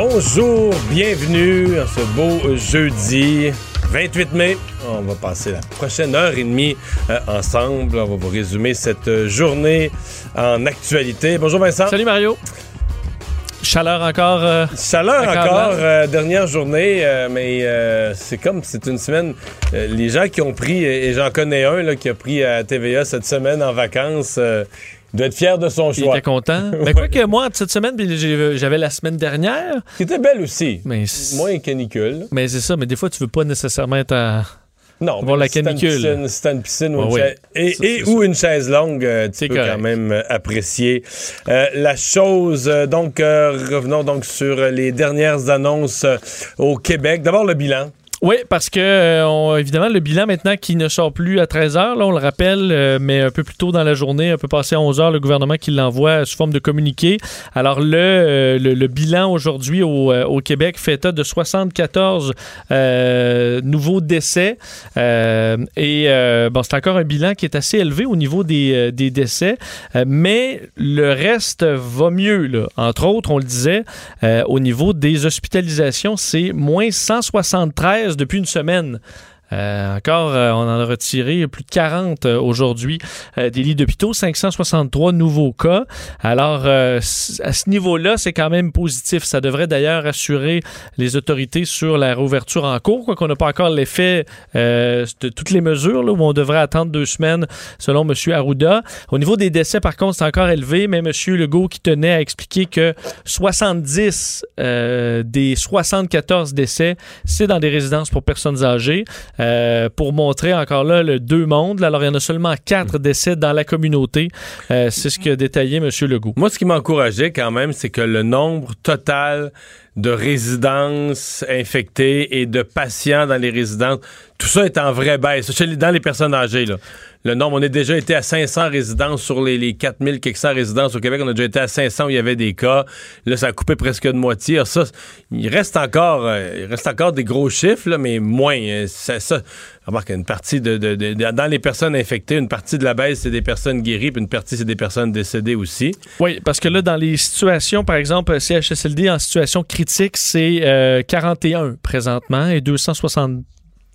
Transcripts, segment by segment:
Bonjour, bienvenue à ce beau jeudi 28 mai. On va passer la prochaine heure et demie euh, ensemble. On va vous résumer cette euh, journée en actualité. Bonjour Vincent. Salut Mario. Chaleur encore. euh, Chaleur Encore euh, dernière journée, euh, mais euh, c'est comme c'est une semaine. euh, les gens qui ont pris, et j'en connais un là, qui a pris à TVA cette semaine en vacances, euh, doit être fier de son il choix. était content. Mais quoi que moi, cette semaine, j'avais la semaine dernière. Qui était belle aussi. Mais, Moins canicule. mais c'est ça, mais des fois, tu veux pas nécessairement être à. Non, la canicule. t'as une piscine ou une oui. chaise, et, Ça, et c'est ou une chaise longue, euh, tu C'est peux correct. quand même euh, apprécier euh, la chose. Donc, euh, revenons donc sur les dernières annonces euh, au Québec. D'abord, le bilan. Oui, parce que, euh, évidemment, le bilan maintenant qui ne sort plus à 13 h, là, on le rappelle, euh, mais un peu plus tôt dans la journée, un peu passé à 11 h, le gouvernement qui l'envoie sous forme de communiqué. Alors, le, euh, le, bilan aujourd'hui au, au Québec fait état de 74 euh, nouveaux décès. Et bon, c'est encore un bilan qui est assez élevé au niveau des, des décès, mais le reste va mieux. Là. Entre autres, on le disait, au niveau des hospitalisations, c'est moins 173 depuis une semaine. Euh, encore, euh, on en a retiré plus de 40 euh, aujourd'hui euh, des lits d'hôpitaux, 563 nouveaux cas. Alors, euh, à ce niveau-là, c'est quand même positif. Ça devrait d'ailleurs assurer les autorités sur la réouverture en cours, quoi qu'on n'a pas encore l'effet euh, de toutes les mesures, là, où on devrait attendre deux semaines, selon M. Arruda. Au niveau des décès, par contre, c'est encore élevé, mais M. Legault qui tenait à expliquer que 70 euh, des 74 décès, c'est dans des résidences pour personnes âgées. Euh, pour montrer encore là le deux mondes. Alors, il y en a seulement quatre décès dans la communauté. Euh, c'est ce que détaillé M. Legault. Moi, ce qui m'a encouragé quand même, c'est que le nombre total de résidences infectées et de patients dans les résidences, tout ça est en vraie baisse. Dans les personnes âgées, là. Le nombre, on a déjà été à 500 résidences sur les, les 4000 quelques cents résidences au Québec. On a déjà été à 500 où il y avait des cas. Là, ça a coupé presque de moitié. Ça, il reste encore, euh, il reste encore des gros chiffres, là, mais moins. Ça, ça, remarque, une partie de, dans les personnes infectées, une partie de la baisse, c'est des personnes guéries, puis une partie, c'est des personnes décédées aussi. Oui, parce que là, dans les situations, par exemple, CHSLD en situation critique, c'est euh, 41 présentement et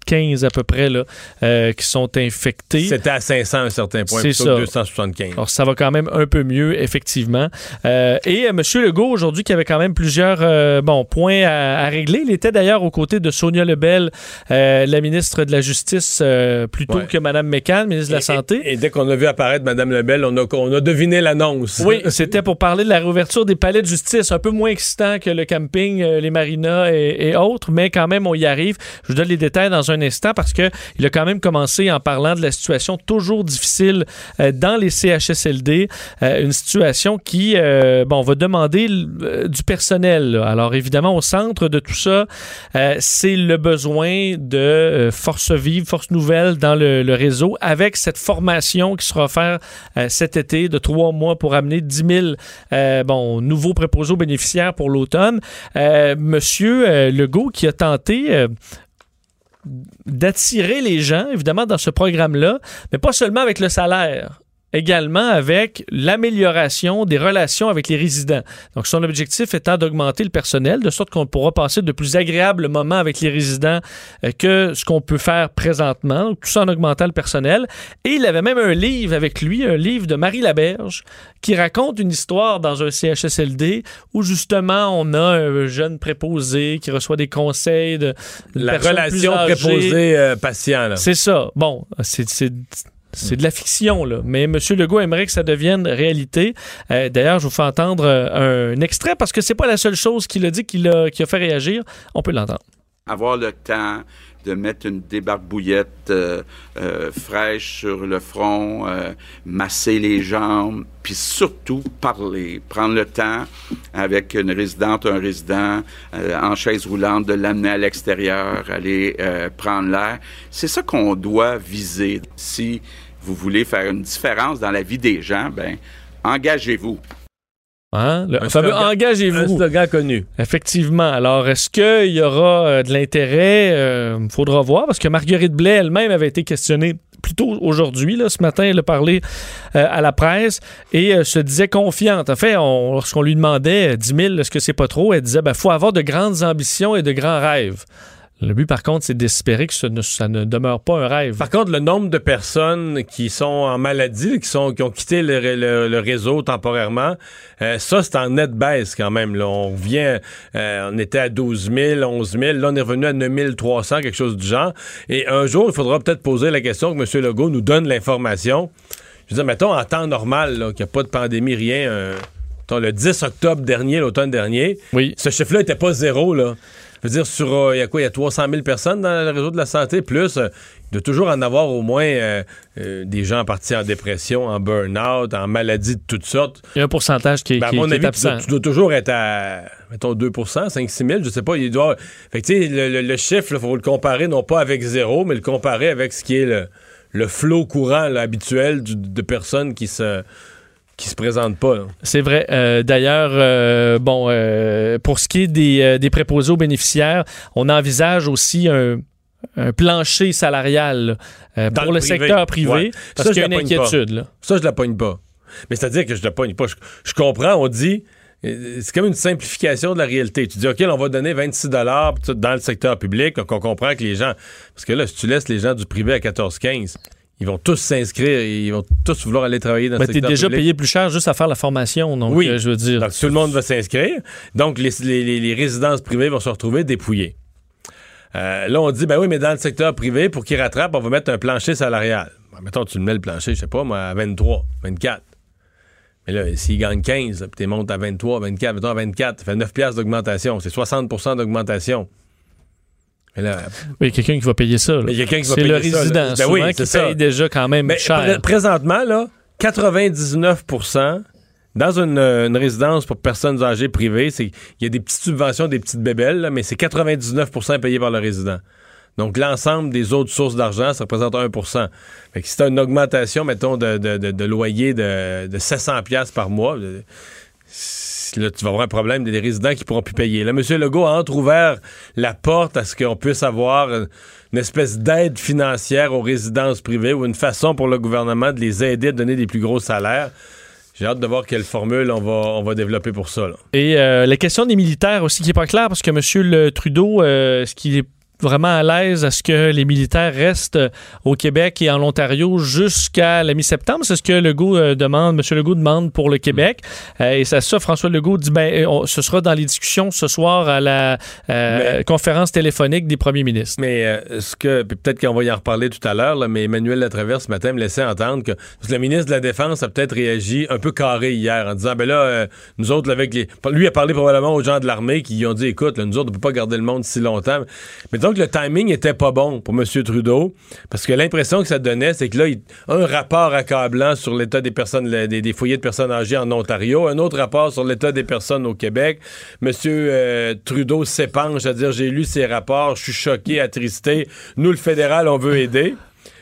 275 à peu près là, euh, qui sont infectés. C'était à 500 à un certain point, plutôt ça. que 275. Alors, ça va quand même un peu mieux, effectivement. Euh, et euh, M. Legault, aujourd'hui, qui avait quand même plusieurs euh, bon, points à, à régler. Il était d'ailleurs aux côtés de Sonia Lebel, la ministre de la Justice, plutôt Ouais. que Mme McCann, ministre de la Et- Santé. Et, et dès qu'on a vu apparaître Mme Lebel, on a, on a deviné l'annonce. Oui, c'était pour parler de la réouverture des palais de justice, un peu moins excitant que le camping, les marinas et, et autres, mais quand même, on y arrive. Je vous donne les détails dans un instant parce que il a quand même commencé en parlant de la situation toujours difficile euh, dans les CHSLD, euh, une situation qui, euh, bon, va demander du personnel. Alors évidemment, au centre de tout ça, c'est le besoin de force vive, force nouvelle dans le, réseau, avec cette formation qui sera offerte cet été de trois mois pour amener 10 000 euh, bon, nouveaux préposés bénéficiaires pour l'automne. Monsieur Legault qui a tenté d'attirer les gens, évidemment, dans ce programme-là, mais pas seulement avec le salaire également avec l'amélioration des relations avec les résidents. Donc, son objectif étant d'augmenter le personnel, de sorte qu'on pourra passer de plus agréables moments avec les résidents euh, que ce qu'on peut faire présentement, Donc, tout ça en augmentant le personnel. Et il avait même un livre avec lui, un livre de Marie Laberge, qui raconte une histoire dans un CHSLD où justement on a un jeune préposé qui reçoit des conseils de La relation préposé-patient. là. C'est ça. Bon, c'est c'est- de la fiction, là. Mais M. Legault aimerait que ça devienne réalité. Euh, D'ailleurs, je vous fais entendre euh, un extrait parce que c'est pas la seule chose qu'il a dit qui a, qui a fait réagir. On peut l'entendre. Avoir le temps de mettre une débarbouillette euh, euh, fraîche sur le front, euh, masser les jambes, puis surtout parler, prendre le temps avec une résidente, un résident en chaise roulante, de l'amener à l'extérieur, aller prendre l'air. C'est ça qu'on doit viser. Si vous voulez faire une différence dans la vie des gens, ben engagez-vous. Hein? Le Un fameux slogan- Un engagez-vous. slogan connu. Effectivement. Alors, est-ce qu'il y aura euh, de l'intérêt? Il faudra voir, parce que Marguerite Blais elle-même avait été questionnée plus tôt aujourd'hui. là, Ce matin, elle a parlé euh, à la presse et euh, se disait confiante. En fait, on- lorsqu'on lui demandait euh, 10 000, est-ce que c'est pas trop? Elle disait, il faut avoir de grandes ambitions et de grands rêves. Le but, par contre, c'est d'espérer que ce ne- ça ne demeure pas un rêve. Par contre, le nombre de personnes qui sont en maladie, qui, sont, qui ont quitté le, le- le réseau temporairement, euh, ça, c'est en nette baisse quand même. Là. On revient, euh, on était à 12 000, 11 000, là, on est revenu à 9 300, quelque chose du genre. Et un jour, il faudra peut-être poser la question que M. Legault nous donne l'information. Je veux dire, mettons, en temps normal, qu'il n'y a pas de pandémie, rien, euh, mettons, le 10 octobre dernier, l'automne dernier, Oui. ce chiffre-là n'était pas zéro, là. Je veux dire, sur, euh, il y a quoi, il y a 300 000 personnes dans le réseau de la santé, plus, euh, il doit toujours en avoir au moins euh, euh, des gens partis en dépression, en burn-out, en maladies de toutes sortes. Il y a un pourcentage qui, est- Ben, à mon qui est avis, tu absent. dois, tu dois toujours être à, mettons, 2% 5-6 000, je sais pas. Il doit, fait que, tu sais, le, le- le chiffre, il faut le comparer non pas avec zéro, mais le comparer avec ce qui est le, le flot courant là, habituel du- de personnes qui se qui se présentent pas. C'est vrai. Euh, D'ailleurs, euh, bon, euh, pour ce qui est des, des préposés aux bénéficiaires, on envisage aussi un, un plancher salarial pour le le, privé. secteur privé, Ouais. parce Ça, qu'il y a je une inquiétude. Là. Ça, je la pogne pas. Mais c'est-à-dire que je la pogne pas. Je, je comprends, on dit. C'est comme une simplification de la réalité. Tu dis, OK, là, on va donner 26 dans le secteur public, donc on comprend que les gens. Parce que là, si tu laisses les gens du privé à 14-15, ils vont tous s'inscrire, ils vont tous vouloir aller travailler dans Mais le tu es secteur déjà public. payé plus cher juste à faire la formation. Donc, Oui. euh, je veux dire. Donc, tout le monde va s'inscrire. Donc, les, les- les- les résidences privées vont se retrouver dépouillées. Euh, là, on dit, ben oui, mais dans le secteur privé, pour qu'ils rattrapent, on va mettre un plancher salarial. Ben, mettons, tu le mets le plancher, je sais pas, moi, à 23, 24. Mais là, s'ils gagnent 15, puis tu montes à 23, 24, mettons à 24, ça fait 9 piastres d'augmentation. C'est 60% d'augmentation. Mais là, Oui, quelqu'un qui va payer ça. là. Mais quelqu'un qui va C'est le payer ça, là. résident, Ben souvent, oui, qui ça. paye déjà quand même Mais cher. pré- présentement, là, 99% dans une, euh, une résidence pour personnes âgées privées, il y a des petites subventions, des petites bébelles, là, mais c'est 99% payé par le résident. Donc, l'ensemble des autres sources d'argent, ça représente 1 Fait que si tu une augmentation, mettons, de, de- de- de loyer de, de 700 pièces par mois, euh, tu vas avoir un problème des résidents qui pourront plus payer. Là, M. Legault a entre-ouvert la porte à ce qu'on puisse avoir une, espèce d'aide financière aux résidences privées ou une façon pour le gouvernement de les aider à donner des plus gros salaires. J'ai hâte de voir quelle formule on va, développer pour ça. Et euh, la question des militaires aussi qui n'est pas claire parce que M. Le Trudeau, euh, est-ce qu'il est vraiment à l'aise à ce que les militaires restent euh, au Québec et en Ontario jusqu'à la mi-septembre? C'est ce que Legault euh, demande, M. Legault demande pour le Québec. Euh, et ça, ça, François Legault dit, ben, on- ce sera dans les discussions ce soir à la euh, Mais- conférence téléphonique des premiers ministres. Mais euh, ce que peut-être qu'on va y en reparler tout à l'heure, là, mais Emmanuel Latraverse ce matin me laissait entendre que, parce que le ministre de la Défense a peut-être réagi un peu carré hier en disant ben là, nous autres, avec les. Lui a parlé probablement aux gens de l'armée qui lui ont dit écoute, là, nous autres, on peut pas garder le monde si longtemps. Mais donc le timing était pas bon pour M. Trudeau, parce que l'impression que ça donnait, c'est que là, un rapport accablant sur l'état des personnes, des, des foyers de personnes âgées en Ontario, un autre rapport sur l'état des personnes au Québec. M. euh, Trudeau s'épanche à dire j'ai lu ces rapports, je suis choqué, attristé. Nous, le fédéral, on veut aider.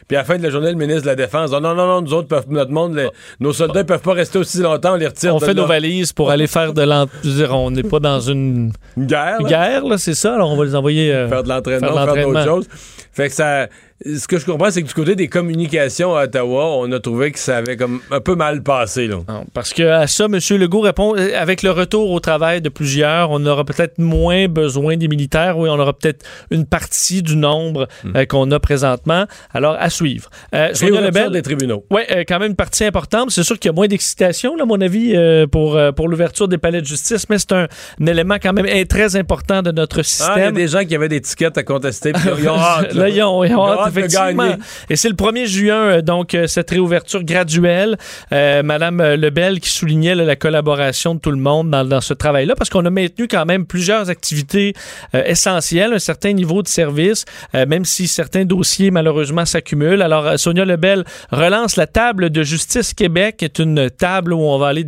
Puis à la fin de la journée, le ministre de la Défense dit non, non, non, nous autres, peuvent, notre monde, les- nos soldats peuvent pas rester aussi longtemps, on les retire. On de fait là. nos valises pour aller faire de l'ent... je veux dire, on n'est pas dans une Une guerre. là. guerre, là, c'est ça. Alors on va les envoyer. euh, faire de l'entraînement, Faire de faire, d'autres l'entraînement. choses. Fait que ça. Ce que je comprends, c'est que du côté des communications à Ottawa, on a trouvé que ça avait comme un peu mal passé. Là. Non, parce que à ça, M. Legault répond euh, avec le retour au travail de plusieurs, on aura peut-être moins besoin des militaires. Oui, on aura peut-être une partie du nombre euh, qu'on a présentement. Alors, à suivre. Euh, Sonia Lebel, des tribunaux. oui, quand même une partie importante. C'est sûr qu'il y a moins d'excitation, à mon avis, euh, pour, euh, pour l'ouverture des palais de justice, mais c'est un, un élément quand même eh, très important de notre Ah, il y a système. des gens qui avaient des tickets à contester. puis ils ont hâte. Là, ils ont, ils ont hâte, effectivement. Et c'est le 1er juin, euh, donc, euh, cette réouverture graduelle. Euh, Madame Lebel qui soulignait la collaboration de tout le monde dans, ce travail-là, parce qu'on a maintenu quand même plusieurs activités essentielles, un certain niveau de service, même si certains dossiers, malheureusement, s'accumulent. Alors, Sonia Lebel relance la table de Justice Québec, qui est une table où on va aller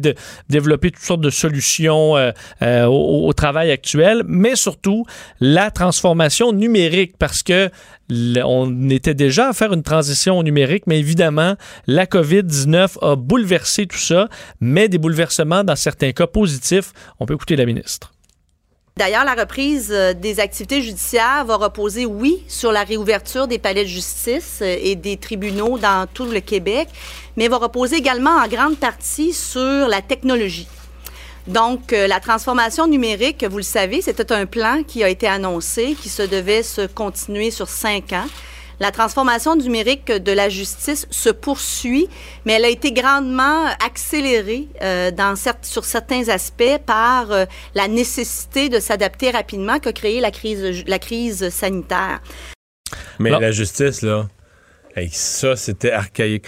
développer toutes sortes de solutions au, travail actuel, mais surtout la transformation numérique, parce que on était déjà à faire une transition numérique, mais évidemment, la COVID-19 a bouleversé tout ça, mais des bouleversements dans certains cas positifs. On peut écouter la ministre. D'ailleurs, la reprise euh, des activités judiciaires va reposer, oui, sur la réouverture des palais de justice euh, et des tribunaux dans tout le Québec, mais va reposer également en grande partie sur la technologie. Donc, euh, la transformation numérique, vous le savez, c'était un plan qui a été annoncé, qui se devait se continuer sur cinq ans. La transformation numérique de la justice se poursuit, mais elle a été grandement accélérée euh, dans sur certains aspects par euh, la nécessité de s'adapter rapidement qu'a créé la crise, la crise sanitaire. Mais Non. la justice, là, ça, c'était archaïque.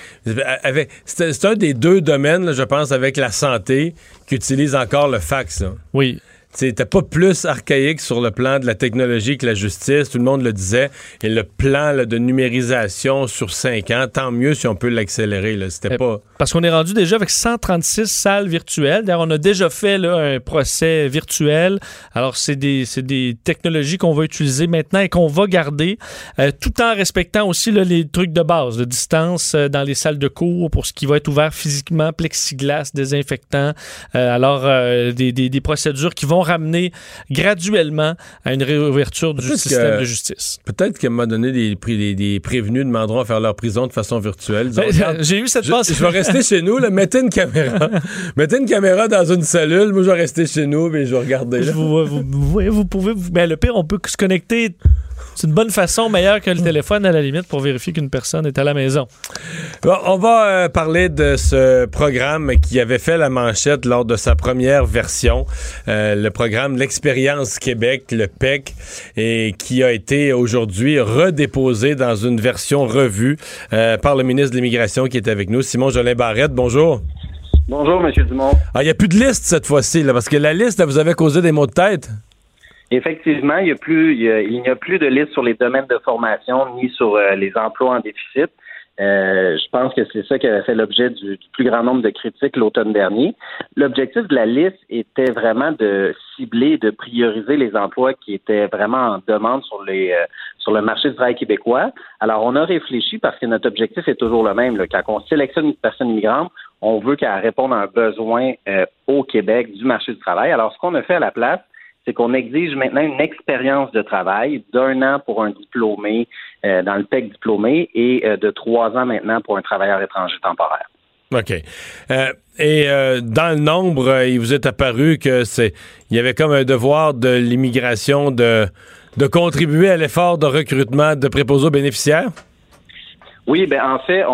C'est un des deux domaines, je pense, avec la santé, qui utilise encore le fax. Oui. C'était pas plus archaïque sur le plan de la technologie que la justice, tout le monde le disait. Et le plan là, de numérisation sur cinq ans, tant mieux si on peut l'accélérer. C'était Eh, pas. Parce qu'on est rendu déjà avec 136 salles virtuelles. D'ailleurs, on a déjà fait là, un procès virtuel. Alors, c'est des, des technologies qu'on va utiliser maintenant et qu'on va garder, euh, tout en respectant aussi là, les trucs de base, de distance euh, dans les salles de cours pour ce qui va être ouvert physiquement, plexiglas, désinfectant. Euh, alors, des, des- des procédures qui vont ramener graduellement à une réouverture du système que- de justice. Peut-être qu'à un moment donné, des, pré- des- des prévenus demanderont à faire leur prison de façon virtuelle. Ben, J'ai eu cette Je, pensée. je vais rester chez nous, là, mettez une caméra. mettez une caméra dans une cellule, moi je vais rester chez nous, et je vais regarder. là. vous, vous, vous- pouvez. ben, le pire, on peut se connecter. C'est une bonne façon, meilleure que le téléphone à la limite, pour vérifier qu'une personne est à la maison. Bon, on va euh, parler de ce programme qui avait fait la manchette lors de sa première version, euh, le programme L'Expérience Québec, le PEC, et qui a été aujourd'hui redéposé dans une version revue euh, par le ministre de l'Immigration qui est avec nous, Simon Jolin Barrette. Bonjour. Bonjour, M. Dumont. Ah, il n'y a plus de liste cette fois-ci, parce que la liste, elle vous avait causé des maux de tête. Effectivement, il n'y a plus, il a, plus de liste sur les domaines de formation ni sur euh, les emplois en déficit. Euh, je pense que c'est ça qui avait fait l'objet du, plus grand nombre de critiques l'automne dernier. L'objectif de la liste était vraiment de cibler, de prioriser les emplois qui étaient vraiment en demande sur euh, le marché du travail québécois. Alors, on a réfléchi parce que notre objectif est toujours le même. Quand on sélectionne une personne immigrante, on veut qu'elle réponde à un besoin au Québec du marché du travail. Alors, ce qu'on a fait à la place, c'est qu'on exige maintenant une expérience de travail d'un an pour un diplômé euh, dans le PEC diplômé et euh, de trois ans maintenant pour un travailleur étranger temporaire. OK. Euh, et dans le nombre, il vous est apparu que c'est il y avait comme un devoir de l'immigration de, de contribuer à l'effort de recrutement de préposés aux bénéficiaires? Oui, ben en fait, on,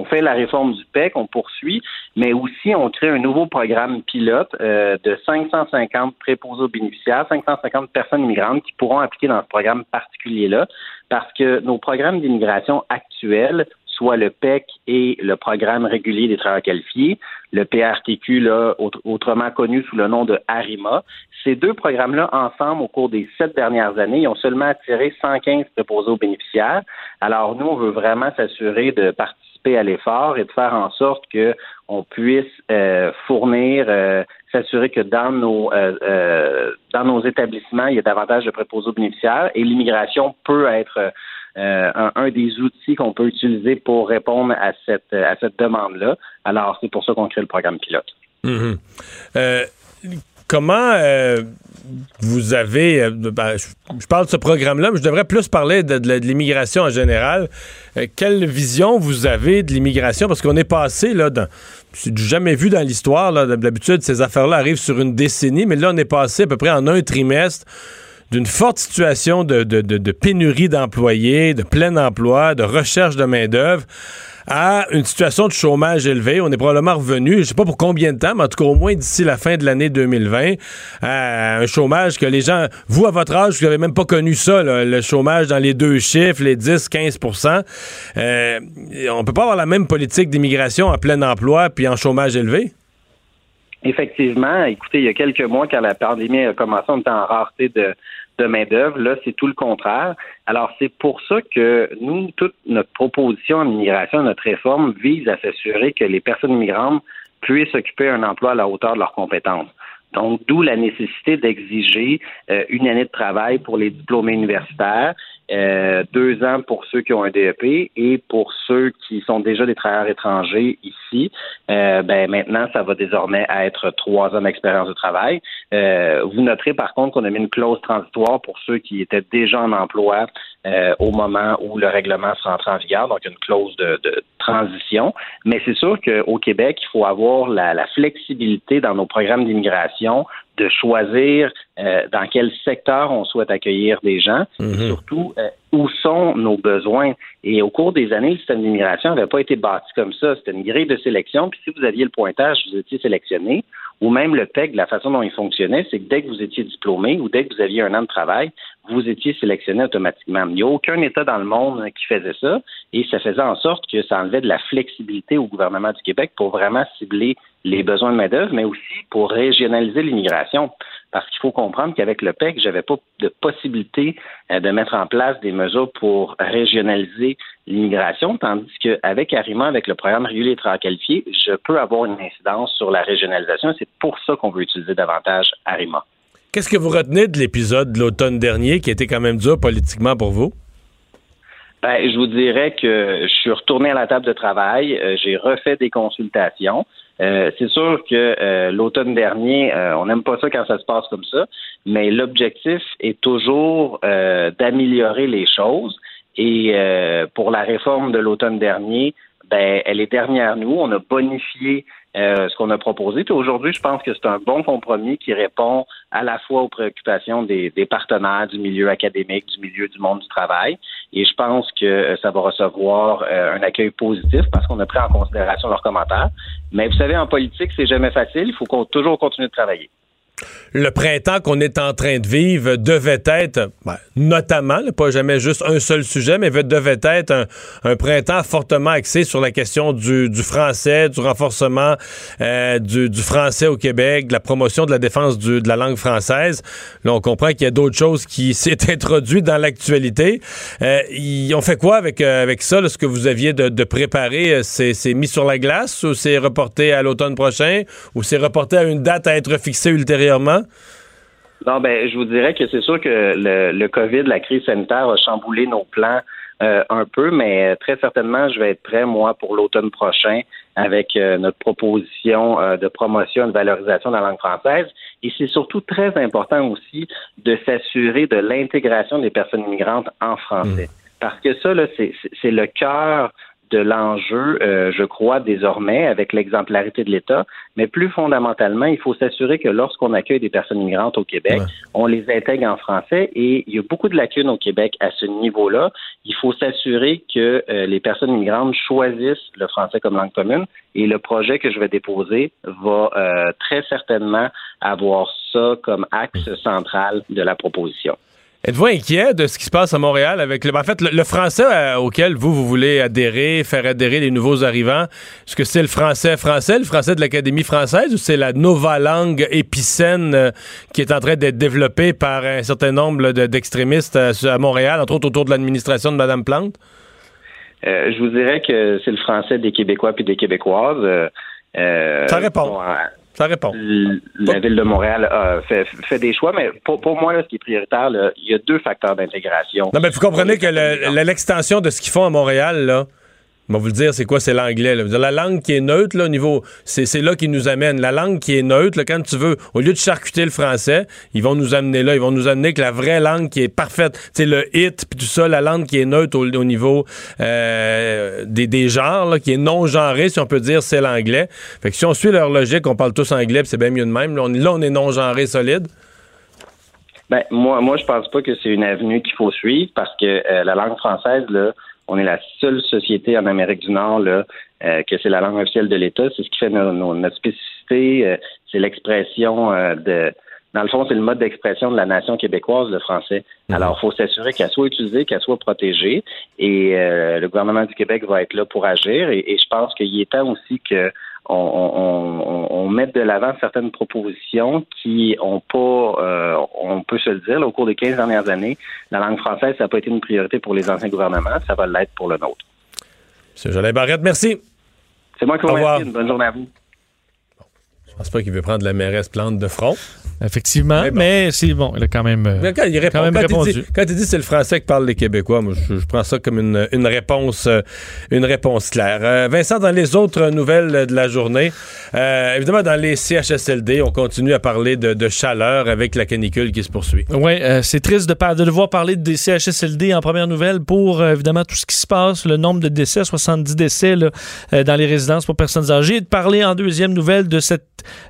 on- fait la réforme du PEC, on poursuit, mais aussi on crée un nouveau programme pilote euh, de 550 préposés aux bénéficiaires, 550 personnes immigrantes qui pourront appliquer dans ce programme particulier-là, parce que nos programmes d'immigration actuels, soit le PEC et le programme régulier des travailleurs qualifiés, le PRTQ, là, autre- autrement connu sous le nom de ARIMA, ces deux programmes-là, ensemble, au cours des sept dernières années, ils ont seulement attiré 115 préposés bénéficiaires. Alors, nous, on veut vraiment s'assurer de participer à l'effort et de faire en sorte que on puisse euh, fournir, euh, s'assurer que dans nos euh, dans nos établissements, il y a davantage de préposés bénéficiaires et l'immigration peut être un, un des outils qu'on peut utiliser pour répondre à cette à cette demande-là. Alors, c'est pour ça qu'on crée le programme pilote. Mhm. Euh, comment euh, vous avez. euh, ben, je, parle de ce programme-là, mais je devrais plus parler de, de l'immigration en général. Euh, quelle vision vous avez de l'immigration? Parce qu'on est passé, là, dans. C'est jamais vu dans l'histoire. D'habitude, ces affaires-là arrivent sur une décennie, mais là, on est passé à peu près en un trimestre d'une forte situation de, de- de- pénurie d'employés, de plein emploi, de recherche de main-d'œuvre, à une situation de chômage élevé. On est probablement revenu, je sais pas pour combien de temps, mais en tout cas au moins d'ici la fin de l'année 2020, à un chômage que les gens, vous à votre âge, vous n'avez même pas connu ça, le chômage dans les deux chiffres, les 10-15% euh, On peut pas avoir la même politique d'immigration en plein emploi puis en chômage élevé? Effectivement, écoutez, il y a quelques mois, quand la pandémie a commencé, on était en rareté de, de main-d'œuvre. Là, c'est tout le contraire. Alors, c'est pour ça que nous, toute notre proposition en immigration, notre réforme vise à s'assurer que les personnes immigrantes puissent occuper un emploi à la hauteur de leurs compétences. Donc, d'où la nécessité d'exiger euh, une année de travail pour les diplômés universitaires, euh, deux ans pour ceux qui ont un DEP et pour ceux qui sont déjà des travailleurs étrangers ici, euh, ben maintenant, ça va désormais être trois ans d'expérience de travail. Euh, vous noterez par contre qu'on a mis une clause transitoire pour ceux qui étaient déjà en emploi au moment où le règlement sera entré en vigueur, donc une clause de, transition. Mais c'est sûr qu'au Québec, il faut avoir la flexibilité dans nos programmes d'immigration de choisir euh, dans quel secteur on souhaite accueillir des gens, et mhm. surtout euh, où sont nos besoins. Et au cours des années, le système d'immigration n'avait pas été bâti comme ça. C'était une grille de sélection, puis si vous aviez le pointage, vous étiez sélectionné, ou même le PEG, la façon dont il fonctionnait, c'est que dès que vous étiez diplômé ou dès que vous aviez un an de travail, vous étiez sélectionné automatiquement. Il n'y a aucun État dans le monde qui faisait ça, et ça faisait en sorte que ça enlevait de la flexibilité au gouvernement du Québec pour vraiment cibler les besoins de main-d'œuvre, mais aussi pour régionaliser l'immigration. Parce qu'il faut comprendre qu'avec le PEC, j'avais pas de possibilité euh, de mettre en place des mesures pour régionaliser l'immigration, tandis qu'avec Arima, avec le programme régulier et qualifié, je peux avoir une incidence sur la régionalisation. C'est pour ça qu'on veut utiliser davantage Arima. Qu'est-ce que vous retenez de l'épisode de l'automne dernier qui était quand même dur politiquement pour vous? Ben, je vous dirais que je suis retourné à la table de travail, euh, j'ai refait des consultations. Euh, c'est sûr que euh, l'automne dernier, on n'aime pas ça quand ça se passe comme ça, mais l'objectif est toujours d'améliorer les choses. Et pour la réforme de l'automne dernier, ben, elle est dernière nous. On a bonifié euh, ce qu'on a proposé. Puis aujourd'hui, je pense que c'est un bon compromis qui répond à la fois aux préoccupations des, partenaires du milieu académique, du milieu du monde du travail. Et je pense que euh, ça va recevoir euh, un accueil positif parce qu'on a pris en considération leurs commentaires. Mais vous savez, en politique, c'est jamais facile. Il faut qu'on, toujours continuer de travailler le printemps qu'on est en train de vivre devait être, ben, notamment, pas jamais juste un seul sujet, mais devait être un, printemps fortement axé sur la question du, français, du renforcement euh, du, français au Québec, de la promotion de la défense de la langue française. Là, on comprend qu'il y a d'autres choses qui s'est introduit dans l'actualité. Euh, on fait quoi avec, euh, avec ça, ce que vous aviez de, de préparé? C'est mis sur la glace ou c'est reporté à l'automne prochain ou c'est reporté à une date à être fixée ultérieurement? Non, ben, je vous dirais que c'est sûr que le, le, COVID, la crise sanitaire a chamboulé nos plans euh, un peu, mais très certainement, je vais être prêt, moi, pour l'automne prochain avec euh, notre proposition euh, de promotion et de valorisation de la langue française. Et c'est surtout très important aussi de s'assurer de l'intégration des personnes immigrantes en français. Mmh. Parce que ça, là, c'est le cœur de l'enjeu, euh, je crois, désormais, avec l'exemplarité de l'État. Mais plus fondamentalement, il faut s'assurer que lorsqu'on accueille des personnes migrantes au Québec, on les intègre en français. Et il y a beaucoup de lacunes au Québec à ce niveau-là. Il faut s'assurer que euh, les personnes migrantes choisissent le français comme langue commune. Et le projet que je vais déposer va euh, très certainement avoir ça comme axe central de la proposition. Êtes-vous inquiet de ce qui se passe à Montréal avec le, en fait, le, français euh, auquel vous, vous voulez adhérer, faire adhérer les nouveaux arrivants? Est-ce que c'est le français français, le français de l'Académie française ou c'est la nova langue épicène euh, qui est en train d'être développée par un certain nombre d'extrémistes euh, à, Montréal, entre autres autour de l'administration de Mme Plante? je vous dirais que c'est le français des Québécois puis des Québécoises. Ça répond. Ça répond. La ville de Montréal a fait, des choix, mais pour, moi, ce qui est prioritaire, il y a deux facteurs d'intégration. Non, mais vous comprenez que l'extension de ce qu'ils font à Montréal, là, on va vous le dire, c'est quoi? C'est l'anglais. La langue qui est neutre, là, au niveau. C'est là qui nous amène. La langue qui est neutre, quand tu veux, au lieu de charcuter le français, ils vont nous amener là. Ils vont nous amener que la vraie langue qui est parfaite, c'est le hit, puis tout ça, la langue qui est neutre au, niveau euh, des, des, genres, qui est non genré, si on peut dire, c'est l'anglais. Fait que si on suit leur logique, on parle tous anglais, c'est bien mieux de même. Là, on, est non genré solide. Ben, moi, moi, je pense pas que c'est une avenue qu'il faut suivre parce que euh, la langue française, là, On est la seule société en Amérique du Nord là, euh, que c'est la langue officielle de l'État. C'est ce qui fait no- no- notre spécificité. euh, c'est l'expression euh, de. Dans le fond, c'est le mode d'expression de la nation québécoise, le français. Alors, il faut s'assurer qu'elle soit utilisée, qu'elle soit protégée. Et euh, le gouvernement du Québec va être là pour agir. Et, et je pense qu'il est temps aussi que on, on, on, on mette de l'avant certaines propositions qui ont pas, euh, on peut se le dire, là, au cours des 15 dernières années, la langue française, ça n'a pas été une priorité pour les anciens gouvernements, ça va l'être pour le nôtre. M. Jolin Barrette, merci. C'est moi qui vous remercie. Une bonne journée à vous. Je pense pas qu'il veut prendre la mairesse Plante de front. Effectivement, Mais c'est bon, il a quand même. Mais quand il répond, Quand même quand, il répondu. dit, quand il dit c'est le français qui parle les Québécois, moi, je, je prends ça comme une, une réponse euh, une réponse claire. Euh, Vincent, dans les autres nouvelles de la journée, euh, évidemment, dans les CHSLD, on continue à parler de, de chaleur avec la canicule qui se poursuit. Oui, c'est triste de, devoir parler des CHSLD en première nouvelle pour évidemment tout ce qui se passe, le nombre de décès, 70 décès là, dans les résidences pour personnes âgées, et de parler en deuxième nouvelle de cette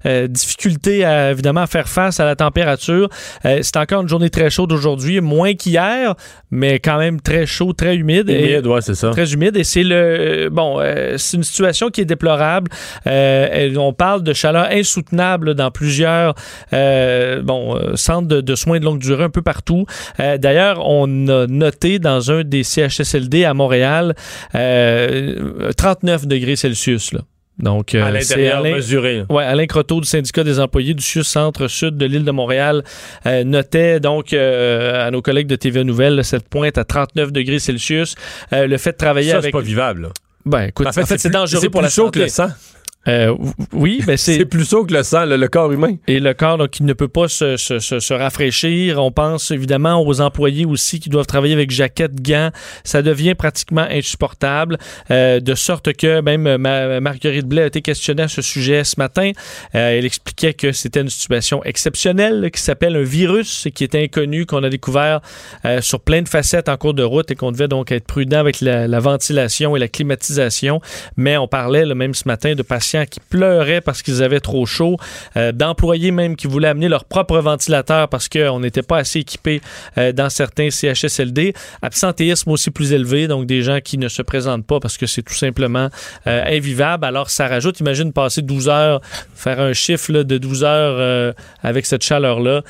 euh, difficulté à évidemment à faire face à la température. Euh, c'est encore une journée très chaude aujourd'hui, moins qu'hier, mais quand même très chaud, très humide. Et- Humide, ouais, c'est ça. Très humide et c'est le euh, bon euh, c'est une situation qui est déplorable. On parle de chaleur insoutenable dans plusieurs bon centres de, de soins de longue durée un peu partout. D'ailleurs, on a noté dans un des CHSLD à Montréal euh, 39 degrés Celsius là. Donc, euh, à c'est l'intérieur Alain- mesuré. Ouais, Alain Croteau du syndicat des employés du CIUS Centre-Sud de l'île de Montréal euh, notait donc euh, à nos collègues de TVA Nouvelles là, cette pointe à 39 degrés Celsius. Euh, le fait de travailler Ça, c'est avec... pas vivable. là. Ben, écoute, en fait, c'est plus- dangereux c'est pour plus la chaud santé. que le sang. Euh, oui, ben C'est c'est plus chaud que le sang, le, le corps humain. et le corps donc, qui ne peut pas se, se, se, se rafraîchir. On pense évidemment aux employés aussi qui doivent travailler avec jaquettes, gants. Ça devient pratiquement insupportable, euh, de sorte que même ma- Marguerite Blais a été questionnée à ce sujet ce matin. Euh, elle expliquait que c'était une situation exceptionnelle qui s'appelle un virus qui est inconnu, qu'on a découvert euh, sur plein de facettes en cours de route et qu'on devait donc être prudent avec la, la ventilation et la climatisation. Mais on parlait le même ce matin de patients qui pleuraient parce qu'ils avaient trop chaud, euh, d'employés même qui voulaient amener leur propre ventilateur parce qu'on n'était pas assez équipés euh, dans certains CHSLD. Absentéisme aussi plus élevé, donc des gens qui ne se présentent pas parce que c'est tout simplement euh, invivable. Alors ça rajoute, imagine passer 12 heures, faire un chiffre de 12 heures avec cette chaleur-là.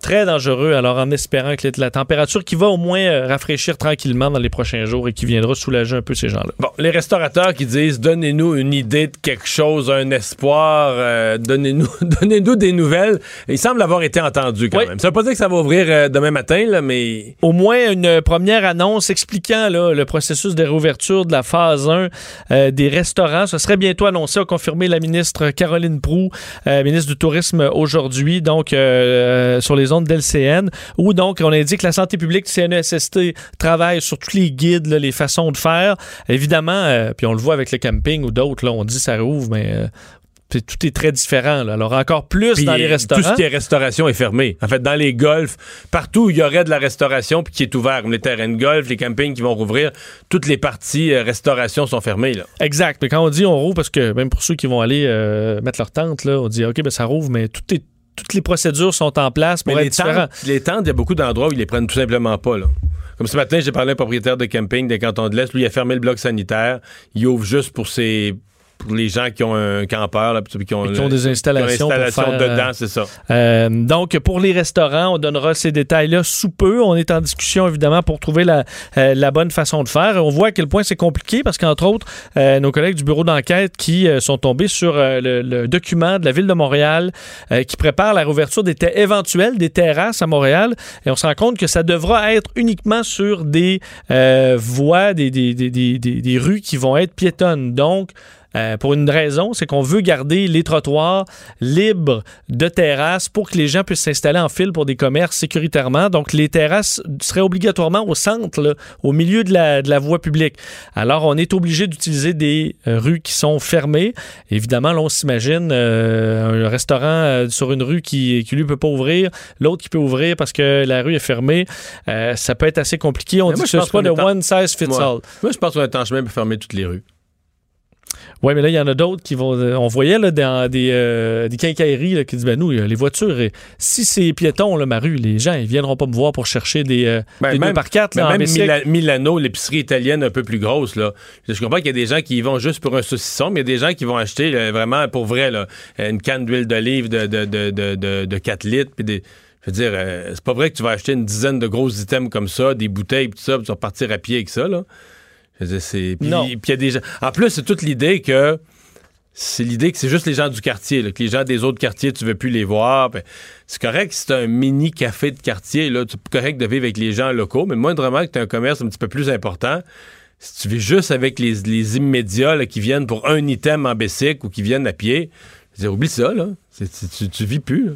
Très dangereux. Alors en espérant que la température qui va au moins rafraîchir tranquillement dans les prochains jours et qui viendra soulager un peu ces gens-là. Bon, les restaurateurs qui disent donnez-nous une idée de quelque chose, un espoir, euh, donnez-nous donnez-nous des nouvelles. Ils semblent avoir été entendus quand Oui. même. Ça veut pas dire que ça va ouvrir euh, demain matin, là, mais au moins une première annonce expliquant là, le processus de réouverture de la phase 1 euh, des restaurants. Ce serait bientôt annoncé, a confirmé la ministre Caroline Proux, ministre du Tourisme aujourd'hui, donc sur les ondes d'LCN, où donc on indique que la santé publique du CNESST travaille sur tous les guides, là, les façons de faire. Évidemment, puis on le voit avec le camping ou d'autres, là, on dit ça rouvre, mais euh, puis tout est très différent. là. Alors encore plus Puis, dans les restaurants. Tout ce qui est restauration est fermé. En fait, dans les golfs, partout où il y aurait de la restauration puis qui est ouvert, comme les terrains de golf, les campings qui vont rouvrir, toutes les parties euh, restauration sont fermées. Là. Exact. Mais quand on dit on rouvre, parce que même pour ceux qui vont aller euh, mettre leur tente, là, on dit OK, ben ça rouvre, mais tout est- toutes les procédures sont en place pour Mais être les différent. tentes, les tentes, il y a beaucoup d'endroits où ils les prennent tout simplement pas. Là. Comme ce matin, j'ai parlé à un propriétaire de camping des cantons de l'Est. Lui, il a fermé le bloc sanitaire. Il ouvre juste pour ses pour les gens qui ont un campeur, là, qui ont, qui ont des installations qui ont pour installation faire, dedans, euh, c'est ça. Euh, donc, pour les restaurants, on donnera ces détails-là sous peu. On est en discussion, évidemment, pour trouver la, euh, la bonne façon de faire. On voit à quel point c'est compliqué parce qu'entre autres, euh, nos collègues du bureau d'enquête qui euh, sont tombés sur euh, le, le document de la Ville de Montréal euh, qui prépare la réouverture des éventuelle des terrasses à Montréal. Et on se rend compte que ça devra être uniquement sur des euh, voies, des, des, des- des rues qui vont être piétonnes. Donc, euh, pour une raison, c'est qu'on veut garder les trottoirs libres de terrasses pour que les gens puissent s'installer en file pour des commerces sécuritairement. Donc, les terrasses seraient obligatoirement au centre, là, au milieu de la, de la voie publique. Alors, on est obligé d'utiliser des euh, rues qui sont fermées. Évidemment, là, on s'imagine euh, un restaurant sur une rue qui, qui lui peut pas ouvrir, l'autre qui peut ouvrir parce que la rue est fermée. Euh, ça peut être assez compliqué. On Mais dit moi, que je ce pense n'est pas de one size fits all. Moi, je pense qu'on chemin pour fermer toutes les rues. Oui, mais là, il y en a d'autres qui vont. euh, on voyait là, dans des, euh, des quincailleries là, qui disent ben nous, euh, les voitures, si c'est piéton, là, ma rue, les gens, ils viendront pas me voir pour chercher des, euh, Ben, des même- deux par quatre. Mais là, en même. Mila- Milano, l'épicerie italienne un peu plus grosse, là. Je comprends qu'il y a des gens qui y vont juste pour un saucisson, mais il y a des gens qui vont acheter là, vraiment pour vrai là, une canne d'huile d'olive de, de, de, de, de, de 4 litres. Puis des, je veux dire, euh, c'est pas vrai que tu vas acheter une dizaine de gros items comme ça, des bouteilles, tout ça, puis tu vas partir à pied avec ça. Là. C'est. Puis Non. puis y a des gens. En plus, c'est toute l'idée que. C'est l'idée que c'est juste les gens du quartier, là, que les gens des autres quartiers, tu veux plus les voir. Ben, c'est correct si c'est un mini café de quartier, là, c'est correct de vivre avec les gens locaux, mais moindrement que tu as un commerce un petit peu plus important, si tu vis juste avec les, les immédiats là, qui viennent pour un item en bicycle ou qui viennent à pied, je veux dire, oublie ça, là. C'est- tu, tu vis plus. là.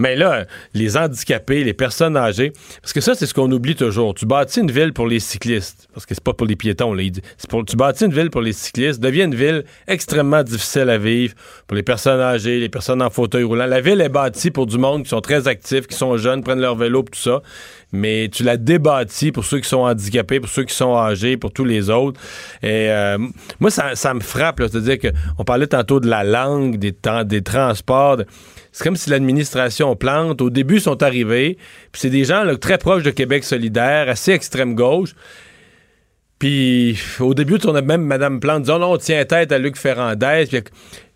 Mais là, les handicapés, les personnes âgées, parce que ça, c'est ce qu'on oublie toujours. Tu bâtis une ville pour les cyclistes, parce que c'est pas pour les piétons. Là. Pour, tu bâtis une ville pour les cyclistes, devient une ville extrêmement difficile à vivre pour les personnes âgées, les personnes en fauteuil roulant. La ville est bâtie pour du monde qui sont très actifs, qui sont jeunes, prennent leur vélo, tout ça. Mais tu la débâtis pour ceux qui sont handicapés, pour ceux qui sont âgés, pour tous les autres. Et euh, moi, ça, me frappe. C'est-à-dire qu'on parlait tantôt de la langue, des, des transports. C'est comme si l'administration plante. Au début, sont arrivés. Puis c'est des gens très proches de Québec solidaire, assez extrême gauche. Puis au début, on a même Mme Plante disant non, on tient tête à Luc Ferrandez.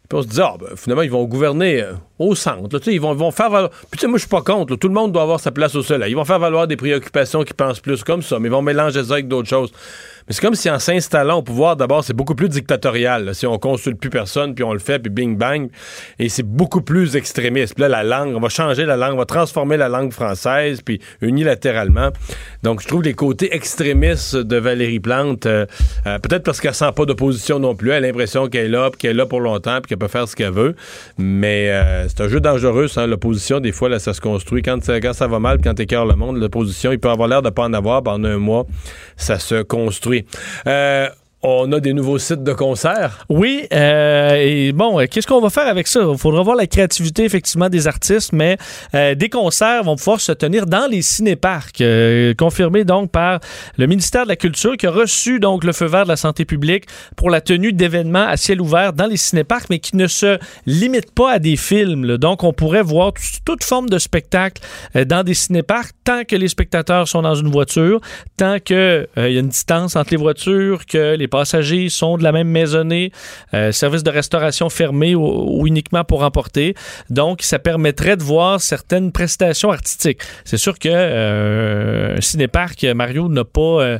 Puis, on se dit, ah, ben, finalement, ils vont gouverner au centre. là. Ils vont, vont faire valoir. Puis moi, je suis pas contre. Tout le monde doit avoir sa place au soleil. Ils vont faire valoir des préoccupations qui pensent plus comme ça, mais ils vont mélanger ça avec d'autres choses. Mais c'est comme si en s'installant au pouvoir, d'abord, c'est beaucoup plus dictatorial. Si on consulte plus personne, puis on le fait, puis bing bang. Et c'est beaucoup plus extrémiste. Puis là, la langue, on va changer la langue, on va transformer la langue française, puis unilatéralement. Donc, je trouve les côtés extrémistes de Valérie Plante, euh, euh, peut-être parce qu'elle sent pas d'opposition non plus, elle a l'impression qu'elle est là, qu'elle est là pour longtemps, puis qu'elle peut faire ce qu'elle veut. Mais euh, c'est un jeu dangereux, ça, l'opposition. Des fois, là, ça se construit. Quand, ça- va mal, quand t'écœures le monde, l'opposition, il peut avoir l'air de pas en avoir. Pendant un mois, ça se construit. Euh, on a des nouveaux sites de concerts. Oui, euh, et bon, euh, qu'est-ce qu'on va faire avec ça? Il faudra voir la créativité, effectivement, des artistes, mais euh, des concerts vont pouvoir se tenir dans les cinéparcs, euh, confirmé donc par le ministère de la Culture qui a reçu donc le feu vert de la santé publique pour la tenue d'événements à ciel ouvert dans les cinéparcs, mais qui ne se limite pas à des films. Donc, on pourrait voir toute forme de spectacle dans des cinéparcs tant que les spectateurs sont dans une voiture, tant qu'il y a une distance entre les voitures, que les passagers sont de la même maisonnée, euh, service de restauration fermé ou, ou uniquement pour emporter. Donc, ça permettrait de voir certaines prestations artistiques. C'est sûr que euh, cinéparc, Mario, n'a pas... euh,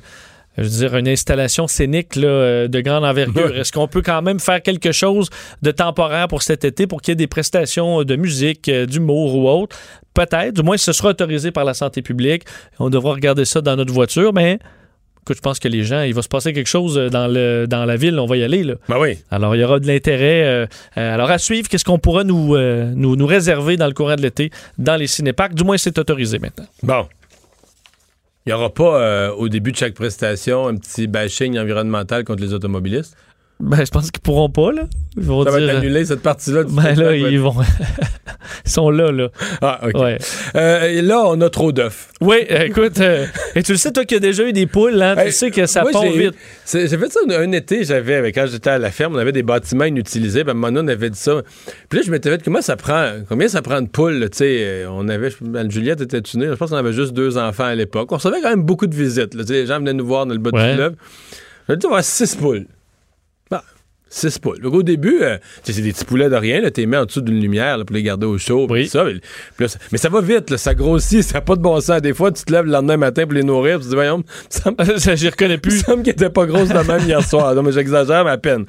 je veux dire, une installation scénique là, euh, de grande envergure. Est-ce qu'on peut quand même faire quelque chose de temporaire pour cet été pour qu'il y ait des prestations de musique, d'humour ou autre? Peut-être. Du moins, ce sera autorisé par la santé publique. On devra regarder ça dans notre voiture, mais écoute, je pense que les gens, il va se passer quelque chose dans, le, dans la ville, on va y aller. Là. Ben oui. Alors, il y aura de l'intérêt. euh, euh, alors, à suivre, qu'est-ce qu'on pourra nous, euh, nous, nous réserver dans le courant de l'été dans les cinéparcs? Du moins, c'est autorisé maintenant. Bon. Il n'y aura pas, euh, au début de chaque prestation, un petit bashing environnemental contre les automobilistes? Ben, je pense qu'ils pourront pas, là. Ils vont Ça va être annulé, cette partie-là. du Ben là, ils vont. ils sont là, là. Ah, OK. Ouais. Euh, et là, on a trop d'œufs. Oui, euh, écoute, euh, et tu le sais, toi qui as déjà eu des poules, hein, tu Hey, sais que ça j'ai- vite. J'ai fait ça un, un été, j'avais, quand j'étais à la ferme, on avait des bâtiments inutilisés. Ben, on avait dit ça. Puis là, je m'étais fait, comment ça prend, combien ça prend de poules, tu sais, euh, on avait, Juliette était née, je pense qu'on avait juste deux enfants à l'époque. On recevait quand même beaucoup de visites, là, tu les gens venaient nous voir dans le bas Ouais. du fleuve. J'ai dit, on va six poules. Six poules. Donc, au début, euh, tu c'est des petits poulets de rien, là, t'es mis en dessous d'une lumière, là, pour les garder au chaud, Oui. ça. Là, ça- mais ça va vite, là, ça grossit, ça n'a pas de bon sens. Des fois, tu te lèves le lendemain matin pour les nourrir, tu te dis, voyons, ça me Ça, J'y reconnais me plus. semble qu'elle était pas grosse de même hier soir. Non, mais j'exagère, mais à peine.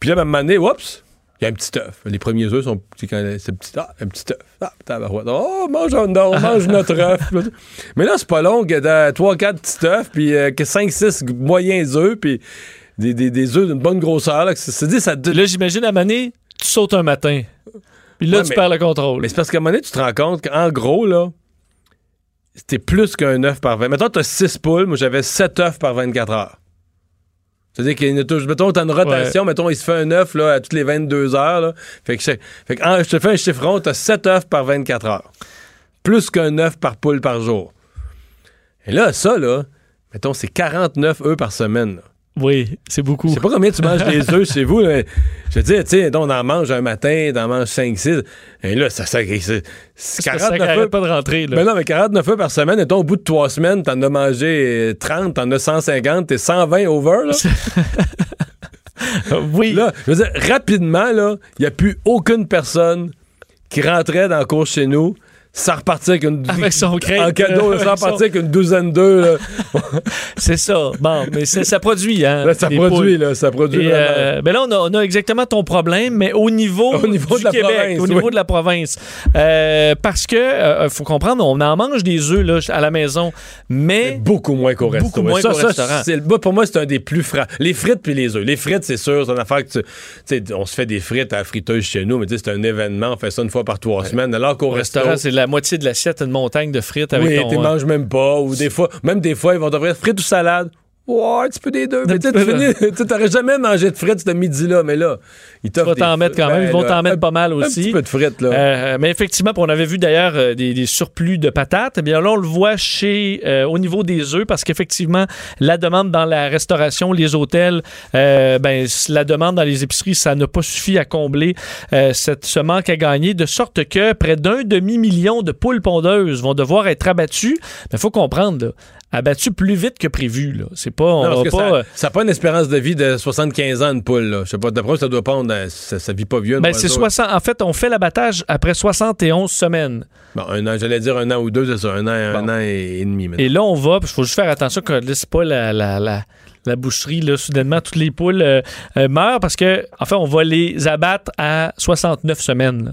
Puis là, à un moment donné, oups, il y a un petit œuf. Les premiers œufs sont petits quand c'est petit. Ah, un petit œuf. Ah, tabarouette. Oh, mange un on mange notre œuf. Mais là, c'est pas long. Il y a 3-4 petits œufs, puis 5-6 moyens œufs, puis des, des, des œufs d'une bonne grosseur. Là, c'est dit, ça. Là, j'imagine à Mané, tu sautes un matin. Puis là, Ouais, tu mais- perds le contrôle. Mais c'est parce qu'à un moment donné, tu te rends compte qu'en gros, là, c'était plus qu'un œuf par 20. Mettons, tu as 6 poules, moi j'avais 7 œufs par 24 heures. C'est-à-dire qu'il y a une, mettons, t'as une rotation, mettons, il se fait un œuf là, à toutes les 22 heures. Là. Fait que, je, fait que, en- je te fais un chiffron, t'as 7 œufs par 24 heures. Plus qu'un œuf par poule par jour. Et là, ça, là, mettons, c'est 49 œufs par semaine. là. Oui, c'est beaucoup. Je sais pas combien tu manges des œufs chez vous. là. Je veux dire, tu sais, on en mange un matin, on en mange 5, 6. Et là, ça, ça Ça 49 arrête œufs. pas de rentrer. Là. Ben non, mais 49 œufs par semaine, et toi, au bout de 3 semaines, t'en as mangé euh, 30, t'en as 150, t'es 120 over, là. oui. Là, je veux dire, rapidement, là, il n'y a plus aucune personne qui rentrait dans la cour chez nous sans repartir avec une Avec son crate, en cadeau, euh, sans avec son- une douzaine d'œufs. C'est ça. Bon, mais ça produit, hein. Là, ça produit, poules. là, ça produit Et, euh, ben là, on a, on a exactement ton problème, mais au niveau, Au niveau du de la Québec, province, au niveau oui. de la province. Euh, parce que, euh, faut comprendre, on en mange des œufs là, à la maison, mais Beaucoup moins qu'au Beaucoup restaurant. moins Ça, ça, restaurant. pour moi, c'est un des plus fra... Les frites puis les œufs. Les frites, c'est sûr, c'est une affaire que tu... on se fait des frites à la friteuse chez nous, mais c'est un événement, on fait ça une fois par trois semaines. Alors qu'au au restaurant, restaurant, c'est la moitié de l'assiette, une montagne de frites avec oui, ton... tu euh, manges même pas. Ou des fois, même des fois, ils vont t'offrir frites ou salade. Ouais, un petit peu des deux. Mais tu t'aurais jamais mangé de frites ce midi-là, mais là, ils Tu vas t'en mettre quand même. Ils vont Ben, t'en mettre un- pas mal Un aussi. petit peu de frites, là. Euh, mais effectivement, on avait vu d'ailleurs euh, des, des surplus de patates. Eh bien là, on le voit chez euh, au niveau des œufs parce qu'effectivement, la demande dans la restauration, les hôtels, euh, ben la demande dans les épiceries, ça n'a pas suffi à combler cette, ce manque à gagner, de sorte que près d'un demi million de poules pondeuses vont devoir être abattues. Mais il faut comprendre, là, abattues plus vite que prévu. Là, c'est pas, on Non, parce va que pas. ça, euh, n'a pas une espérance de vie de 75 ans, une poule. Là. Je sais pas, d'après ça doit pondre. euh, Ça, ça vit pas vieux. un ben, c'est oiseau. 60. En fait, on fait l'abattage après 71 semaines. Bon, un an, j'allais dire un an ou deux, c'est ça. Un an, un Bon. an et, et demi. maintenant. Et là, on va, il faut juste faire attention que là, c'est pas la, la, la, la boucherie, là, soudainement, toutes les poules euh, euh, meurent parce que, en fait, on va les abattre à 69 semaines. là.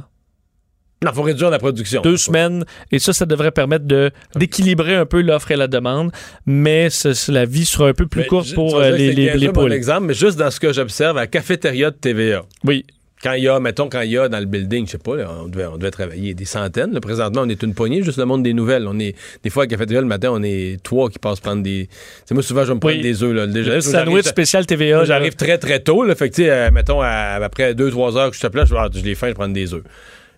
Non, faut réduire la production. Deux semaines. Et ça, ça devrait permettre de, d'équilibrer un peu l'offre et la demande. Mais ce- la vie sera un peu plus Mais courte je- pour euh, les, les, les poules. exemple, mais juste dans ce que j'observe, à la cafétéria de TVA, Oui. quand il y a, mettons, quand il y a dans le building, je sais pas, là, on, devait, on devait travailler des centaines. là. présentement, on est une poignée, juste le monde des nouvelles. On est, des fois, à la cafétéria, le matin, on est trois qui passent prendre des. C'est moi, souvent, je vais me prendre Oui. des œufs. Là, Le sandwich spécial TVA. J'arrive très, très tôt. Là, fait que, tu sais, euh, mettons, à- après 2-3 heures que je te place, je, ah, je les faim, je prends des œufs.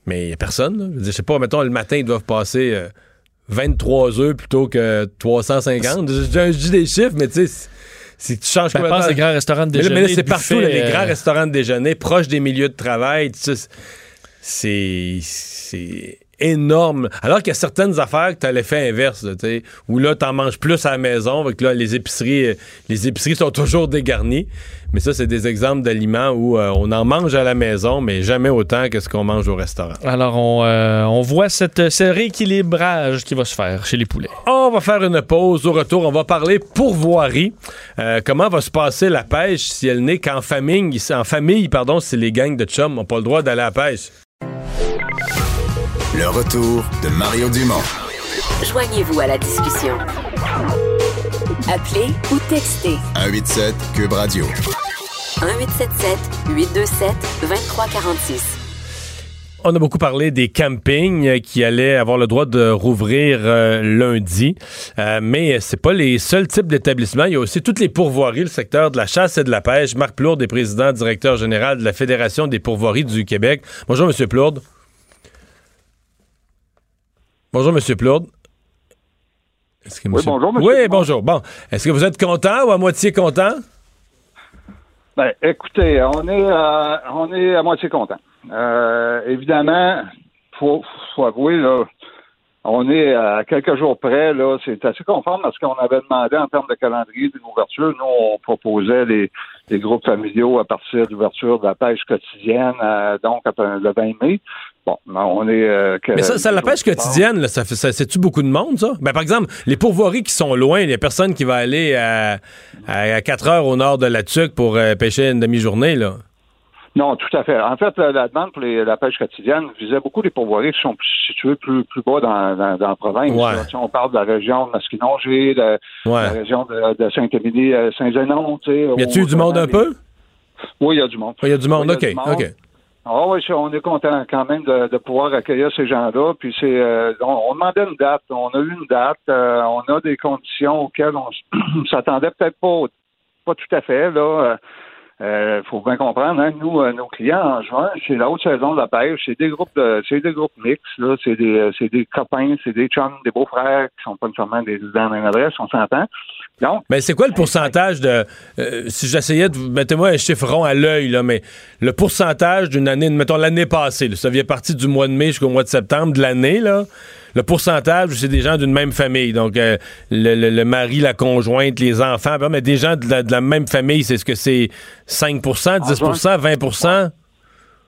Mais il n'y a personne. là. Je veux dire, je sais pas, mettons, le matin, ils doivent passer euh, 23 œufs plutôt que 350. Je, je- je dis des chiffres, mais tu sais, si tu changes Ben, pense des grands restaurants de déjeuner. mais là, c'est partout, là, les grands euh, restaurants de déjeuner, proches des milieux de travail, tu sais, c'est c'est énorme. Alors qu'il y a certaines affaires que tu as l'effet inverse, là, où là, tu en manges plus à la maison, avec là, les épiceries, euh, les épiceries sont toujours dégarnies. Mais ça, c'est des exemples d'aliments où euh, on en mange à la maison, mais jamais autant que ce qu'on mange au restaurant. Alors, on, euh, on voit cette, ce rééquilibrage qui va se faire chez les poulets. On va faire une pause. Au retour, on va parler pourvoirie. Euh, comment va se passer la pêche si elle n'est qu'en famille, en famille, pardon, si les gangs de chums n'ont pas le droit d'aller à la pêche? Le retour de Mario Dumont. Joignez-vous à la discussion. Appelez ou textez 187 Cube Radio. 1877 827 2346. On a beaucoup parlé des campings qui allaient avoir le droit de rouvrir euh, lundi, Euh, mais c'est pas les seuls types d'établissements. Il y a aussi toutes les pourvoiries, le secteur de la chasse et de la pêche. Marc Plourde est président directeur général de la Fédération des pourvoiries du Québec. Bonjour, Monsieur Plourde. Bonjour, Monsieur Plourde. Est-ce que Oui, bonjour, monsieur Oui, bonjour. Bon, est-ce que vous êtes content ou à moitié content? Ben, écoutez, on est, euh, on est à moitié content. Euh, évidemment, faut, faut avouer là, on est à quelques jours près là. C'est assez conforme à ce qu'on avait demandé en termes de calendrier d'une ouverture. Nous, on proposait les, les groupes familiaux à partir de l'ouverture de la pêche quotidienne, euh, donc le 20 mai. Bon, on est. euh, que- Mais ça, ça la pêche quotidienne, là, ça fait, ça, c'est-tu beaucoup de monde, ça? Ben, par exemple, les pourvoiries qui sont loin, il y a personne qui va aller à, à, 4 heures au nord de la Tuque pour euh, pêcher une demi-journée, là. Non, tout à fait. En fait, la, la demande pour les- la pêche quotidienne visait beaucoup les pourvoiries qui sont situées plus, plus bas dans, dans, dans la province. Ouais. Si on parle de la région de Masquinongé, de, Ouais. la région de, de Saint-Émilie, euh, Saint-Zénon, tu sais. Y a-tu au- du monde un des- peu? Oui, il y a du monde. Il y a du monde, Oui, OK, du monde. OK. Ah oui, on est content quand même de, de pouvoir accueillir ces gens-là. Puis c'est, euh, on, on demandait une date, on a eu une date, euh, on a des conditions auxquelles on s'attendait peut-être pas, pas tout à fait. Là, euh, faut bien comprendre, hein, nous, euh, nos clients en juin, c'est la haute saison de la pêche, c'est des groupes de, c'est des groupes mixtes, là, c'est des, euh, c'est des copains, c'est des chums, des beaux-frères qui sont pas nécessairement des dans la même adresse, on s'entend. Donc, Mais c'est quoi le pourcentage de. euh, si j'essayais de. Mettez-moi un chiffre rond à l'œil, là, mais le pourcentage d'une année, mettons l'année passée, là, ça vient partir du mois de mai jusqu'au mois de septembre de l'année, là. Le pourcentage, c'est des gens d'une même famille. Donc, euh, le, le- mari, la conjointe, les enfants, mais des gens de la, de la même famille, c'est ce que c'est 5% 10% 20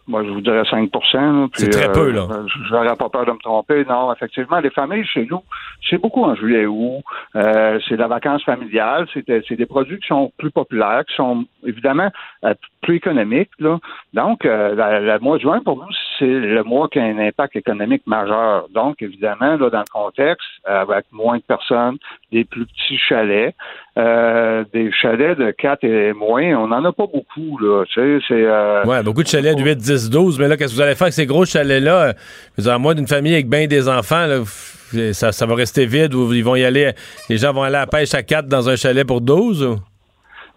Moi, je vous dirais 5 là, puis, C'est très peu, là. euh, J'aurais pas peur de me tromper. Non, effectivement, les familles chez nous, c'est beaucoup en juillet août. Euh, c'est la vacance familiale. C'est euh, des produits qui sont plus populaires, qui sont évidemment euh, plus économiques. Là. Donc, euh, le mois de juin, pour nous, c'est le mois qui a un impact économique majeur. Donc, évidemment, là, dans le contexte, avec moins de personnes, des plus petits chalets, euh, des chalets de 4 et moins, on n'en a pas beaucoup. Là, tu sais, c'est... euh, Ouais, beaucoup de chalets de 8, 10, 12. Mais là, qu'est-ce que vous allez faire avec ces gros chalets-là? À moins d'une famille avec bien des enfants, là, ça, ça va rester vide ou ils vont y aller. Les gens vont aller à la pêche à 4 dans un chalet pour 12? ou?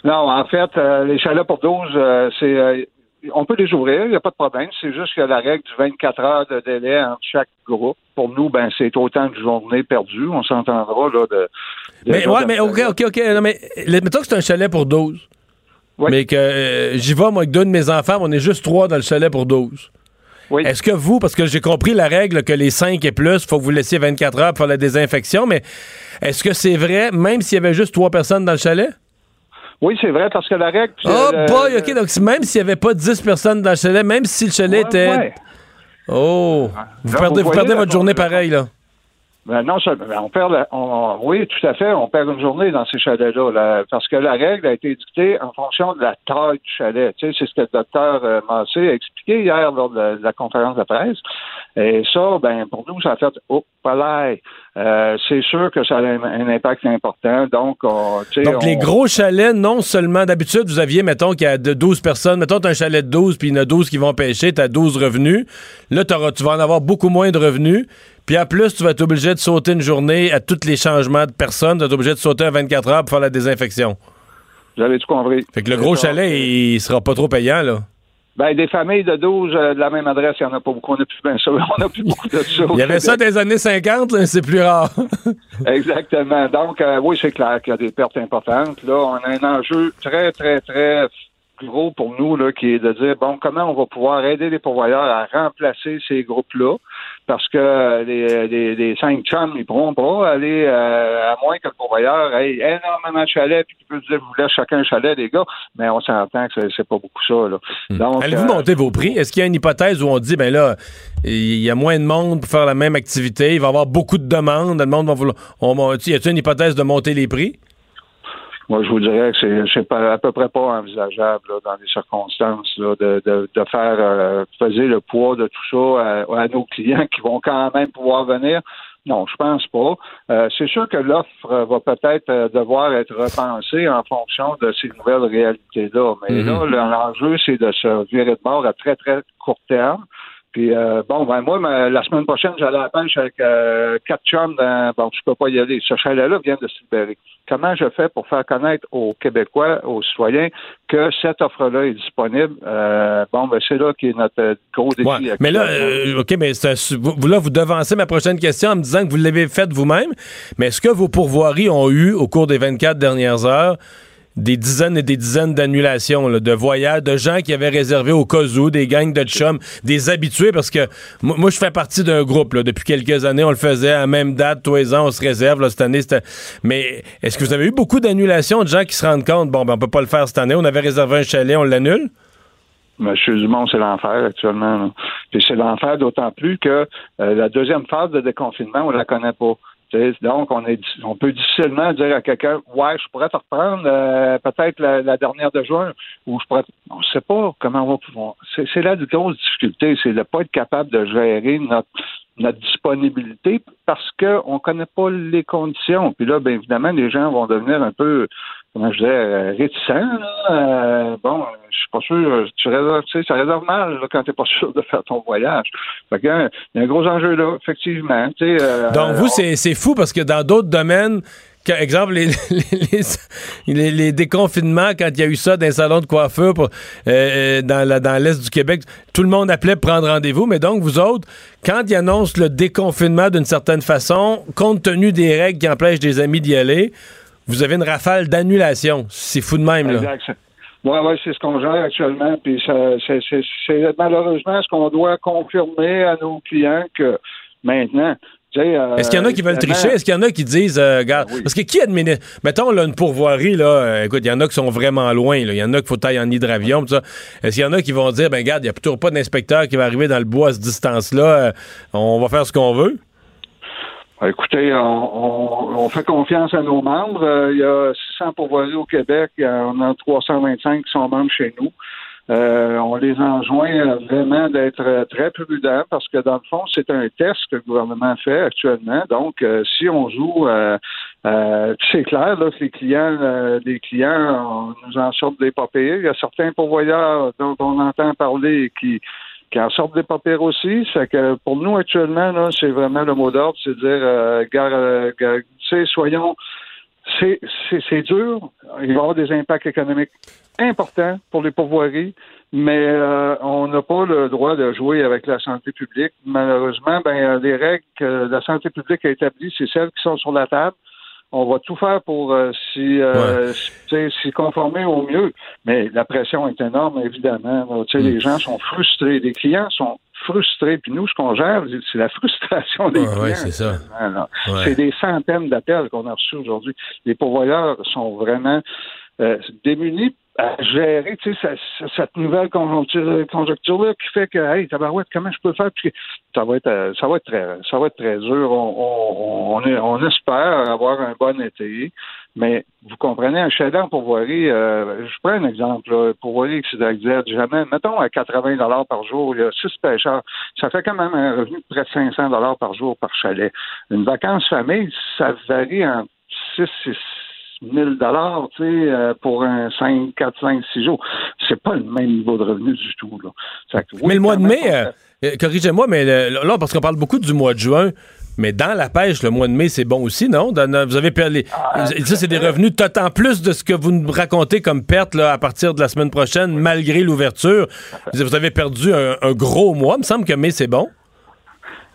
Non, en fait, euh, les chalets pour 12, euh, c'est on peut les ouvrir, il n'y a pas de problème. C'est juste qu'il y a la règle du 24 heures de délai entre chaque groupe. Pour nous, ben c'est autant de journées perdues. On s'entendra là de. de- Mais ouais, mais OK, OK, OK. Non, mais mettons que c'est un chalet pour 12. Oui. Mais que euh, j'y vais, moi, avec deux de mes enfants, on est juste trois dans le chalet pour 12. Oui. Est-ce que vous, parce que j'ai compris la règle que les 5 et plus, il faut que vous laissiez 24 heures pour faire la désinfection, mais est-ce que c'est vrai, même s'il y avait juste trois personnes dans le chalet? Oui, c'est vrai parce que la règle. Oh boy, OK, donc même s'il n'y avait pas 10 personnes dans le chalet, même si le chalet Ouais, était... ouais. Oh! Vous perdez, vous vous perdez voyez la votre journée con- pareil, là. Ben non, ça- ben, on perd. la- on- oui, tout à fait. On perd une journée dans ces chalets-là, là, parce que la règle a été dictée en fonction de la taille du chalet. Tu sais, c'est ce que le docteur euh, Massé a expliqué hier lors de la, de la conférence de presse. Et ça, ben pour nous, ça a fait oh, pas. Euh, c'est sûr que ça a un, un impact important. Donc, on, Donc, les gros chalets, non seulement d'habitude, vous aviez, mettons, qu'il y a de 12 personnes, mettons, t'as un chalet de 12, puis il y en a 12 qui vont pêcher, t'as 12 revenus. Là, tu vas en avoir beaucoup moins de revenus. Puis en plus, tu vas être obligé de sauter une journée à tous les changements de personnes. Tu vas être obligé de sauter à 24 heures pour faire la désinfection. Vous avez tout compris. Fait que le gros ça. chalet, il sera pas trop payant, là. Ben, des familles de 12 euh, de la même adresse, il n'y en a pas beaucoup. On n'a plus. On n'a plus beaucoup de ça. Il y avait ça des années 50, là, c'est plus rare. Exactement. Donc, euh, oui, c'est clair qu'il y a des pertes importantes. Là, on a un enjeu très, très, très gros pour nous, là, qui est de dire, bon, comment on va pouvoir aider les pourvoyeurs à remplacer ces groupes-là, parce que les, les, les cinq chums, ils pourront pas aller, euh, à moins que le pourvoyeur ait énormément de chalets, puis qu'il peut dire, vous laissez chacun un chalet, les gars, mais on s'entend que c'est- pas beaucoup ça, là. Donc, Allez-vous euh, monter vos prix? Est-ce qu'il y a une hypothèse où on dit, ben là, il y a moins de monde pour faire la même activité, il va y avoir beaucoup de demandes, le monde va vouloir. On- y a-t-il une hypothèse de monter les prix? Moi, je vous dirais que c'est, à peu près pas envisageable là, dans les circonstances là, de, de, de faire euh, peser le poids de tout ça à, à nos clients qui vont quand même pouvoir venir. Non, je pense pas. Euh, c'est sûr que l'offre va peut-être euh, devoir être repensée en fonction de ces nouvelles réalités-là. Mais Mhm. là, le- l'enjeu, c'est de se virer de bord à très, très court terme. Puis euh, bon, ben moi, ma- la semaine prochaine, j'allais à la pêche avec euh, quatre chums dans bon, je peux pas y aller. Ce chalet-là vient de se libérer. Comment je fais pour faire connaître aux Québécois, aux citoyens, que cette offre-là est disponible? Euh, bon, ben c'est là qui est notre euh, gros défi. Ouais. Mais là, euh, OK, mais vous- là, vous devancez ma prochaine question en me disant que vous l'avez faite vous-même. Mais est-ce que vos pourvoiries ont eu, au cours des 24 dernières heures, des dizaines et des dizaines d'annulations, de voyages, de gens qui avaient réservé au cas des gangs de chums, des habitués, parce que moi, je fais partie d'un groupe, là, depuis quelques années, on le faisait à la même date, tous les ans, on se réserve, cette année. Mais est-ce que vous avez eu beaucoup d'annulations de gens qui se rendent compte, bon, ben, on peut pas le faire cette année, on avait réservé un chalet, on l'annule? Monsieur Dumont, c'est l'enfer actuellement. Puis c'est l'enfer d'autant plus que euh, la deuxième phase de déconfinement, on la connaît pas. Donc, on est on peut difficilement dire à quelqu'un Ouais, je pourrais te reprendre euh, peut-être la, la dernière de juin ou je pourrais on sait pas comment on va pouvoir. C'est, c'est là la grosse difficulté, c'est de ne pas être capable de gérer notre notre disponibilité parce qu'on ne connaît pas les conditions. Puis là, bien évidemment, les gens vont devenir un peu, comment je dirais, euh, réticents. Euh, bon, je suis pas sûr, tu réserves, tu sais, ça réserve mal là, quand tu n'es pas sûr de faire ton voyage. Fait hein, il y a un gros enjeu là, effectivement. Tu sais, euh, Donc, vous, on- c'est fou parce que dans d'autres domaines, exemple, les, les, déconfinements, quand il y a eu ça dans les de coiffure pour, euh, dans l'Est du Québec, tout le monde appelait pour prendre rendez-vous. Mais donc, vous autres, quand ils annoncent le déconfinement d'une certaine façon, compte tenu des règles qui empêchent des amis d'y aller, vous avez une rafale d'annulation. C'est fou de même, là. Oui, oui, c'est ce qu'on gère actuellement. Puis c'est, c'est malheureusement ce qu'on doit confirmer à nos clients que maintenant. Euh, Est-ce qu'il y en a qui veulent tricher? Est-ce qu'il y en a qui disent, euh, regarde, Ben oui. parce que qui administre, mettons, là, une pourvoirie, là, euh, écoute, il y en a qui sont vraiment loin. Il y en a qu'il faut tailler en hydravion, tout ça. Est-ce qu'il y en a qui vont dire, ben, regarde, il n'y a toujours pas d'inspecteur qui va arriver dans le bois à cette distance-là, on va faire ce qu'on veut? Écoutez, on, on- on fait confiance à nos membres. Il y a 600 pourvoiries au Québec. Il y en a 325 qui sont membres chez nous. Euh, on les enjoint euh, vraiment d'être euh, très prudents parce que dans le fond, c'est un test que le gouvernement fait actuellement. Donc, euh, si on joue, euh, euh, c'est clair là, que les clients, euh, les clients on nous en sortent des papiers. Il y a certains pourvoyeurs dont on entend parler qui qui en sortent des papiers aussi. C'est que pour nous actuellement, c'est vraiment le mot d'ordre, c'est de dire, euh, euh, tu sais, soyons, c'est, c'est, c'est dur. Il va y avoir des impacts économiques importants pour les pourvoiries, mais euh, on n'a pas le droit de jouer avec la santé publique. Malheureusement, ben, euh, les règles que la santé publique a établies, c'est celles qui sont sur la table. On va tout faire pour euh, s'y, euh, conformer au mieux. Mais la pression est énorme, évidemment. là. Tu sais, Les gens sont frustrés. Les clients sont frustrés. Puis nous, ce qu'on gère, c'est la frustration des Ouais, clients. ouais, c'est ça. Ah. Ouais. C'est des centaines d'appels qu'on a reçus aujourd'hui. Les pourvoyeurs sont vraiment euh, démunis à gérer tu sais, cette, cette nouvelle conjoncture, conjoncture-là qui fait que, hey, tabarouette, comment je peux faire? Puis ça va être, euh, ça va être très, ça va être très dur. On, on, on, est- on espère avoir un bon été, mais vous comprenez, un en pourvoirie, euh, je prends un exemple, là, pourvoirie XYZ, jamais, mettons à 80 dollars par jour, il y a six pêcheurs, ça fait quand même un revenu de près de 500 dollars par jour par chalet. Une vacance famille, ça varie en 6 et 1000 dollars, tu sais, euh, pour un 5, 4, 5, 6 jours. C'est pas le même niveau de revenu du tout, là. Que, oui, mais le mois de mai, euh, euh, corrigez-moi, mais le- là, parce qu'on parle beaucoup du mois de juin, mais dans la pêche, le mois de mai, c'est bon aussi, non? Dans- vous avez perdu. Ah, ça, c'est des revenus en plus de ce que vous nous racontez comme perte là, à partir de la semaine prochaine, malgré l'ouverture. Vous avez perdu un, un gros mois. Il me semble que mai, c'est bon.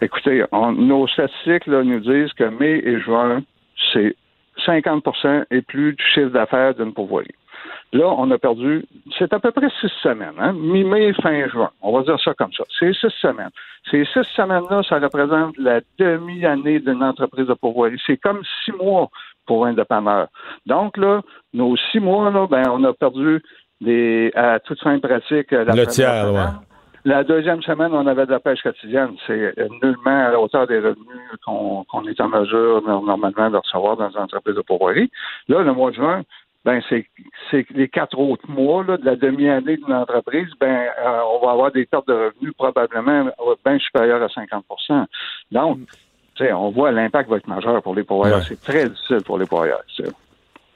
Écoutez, on- nos statistiques là, nous disent que mai et juin, c'est 50% et plus du chiffre d'affaires d'une pourvoirie. Là, on a perdu, c'est à peu près six semaines, hein? mi-mai, fin juin. On va dire ça comme ça. C'est six semaines. Ces six semaines-là, ça représente la demi-année d'une entreprise de pourvoirie. C'est comme six mois pour un dépanneur. Donc, là, nos six mois, là, ben, on a perdu des, à toute fin pratique la Le tiers, ouais. La deuxième semaine, on avait de la pêche quotidienne. C'est nullement à la hauteur des revenus qu'on est en mesure no- normalement de recevoir dans les entreprises de pourvoirie. Là, le mois de juin, ben c'est les quatre autres mois là, de la demi-année d'une entreprise, ben euh, on va avoir des pertes de revenus probablement euh, bien supérieures à 50% Donc, tu sais, on voit l'impact va être majeur pour les pourvoyeurs. Ouais. C'est très difficile pour les pourvoyeurs.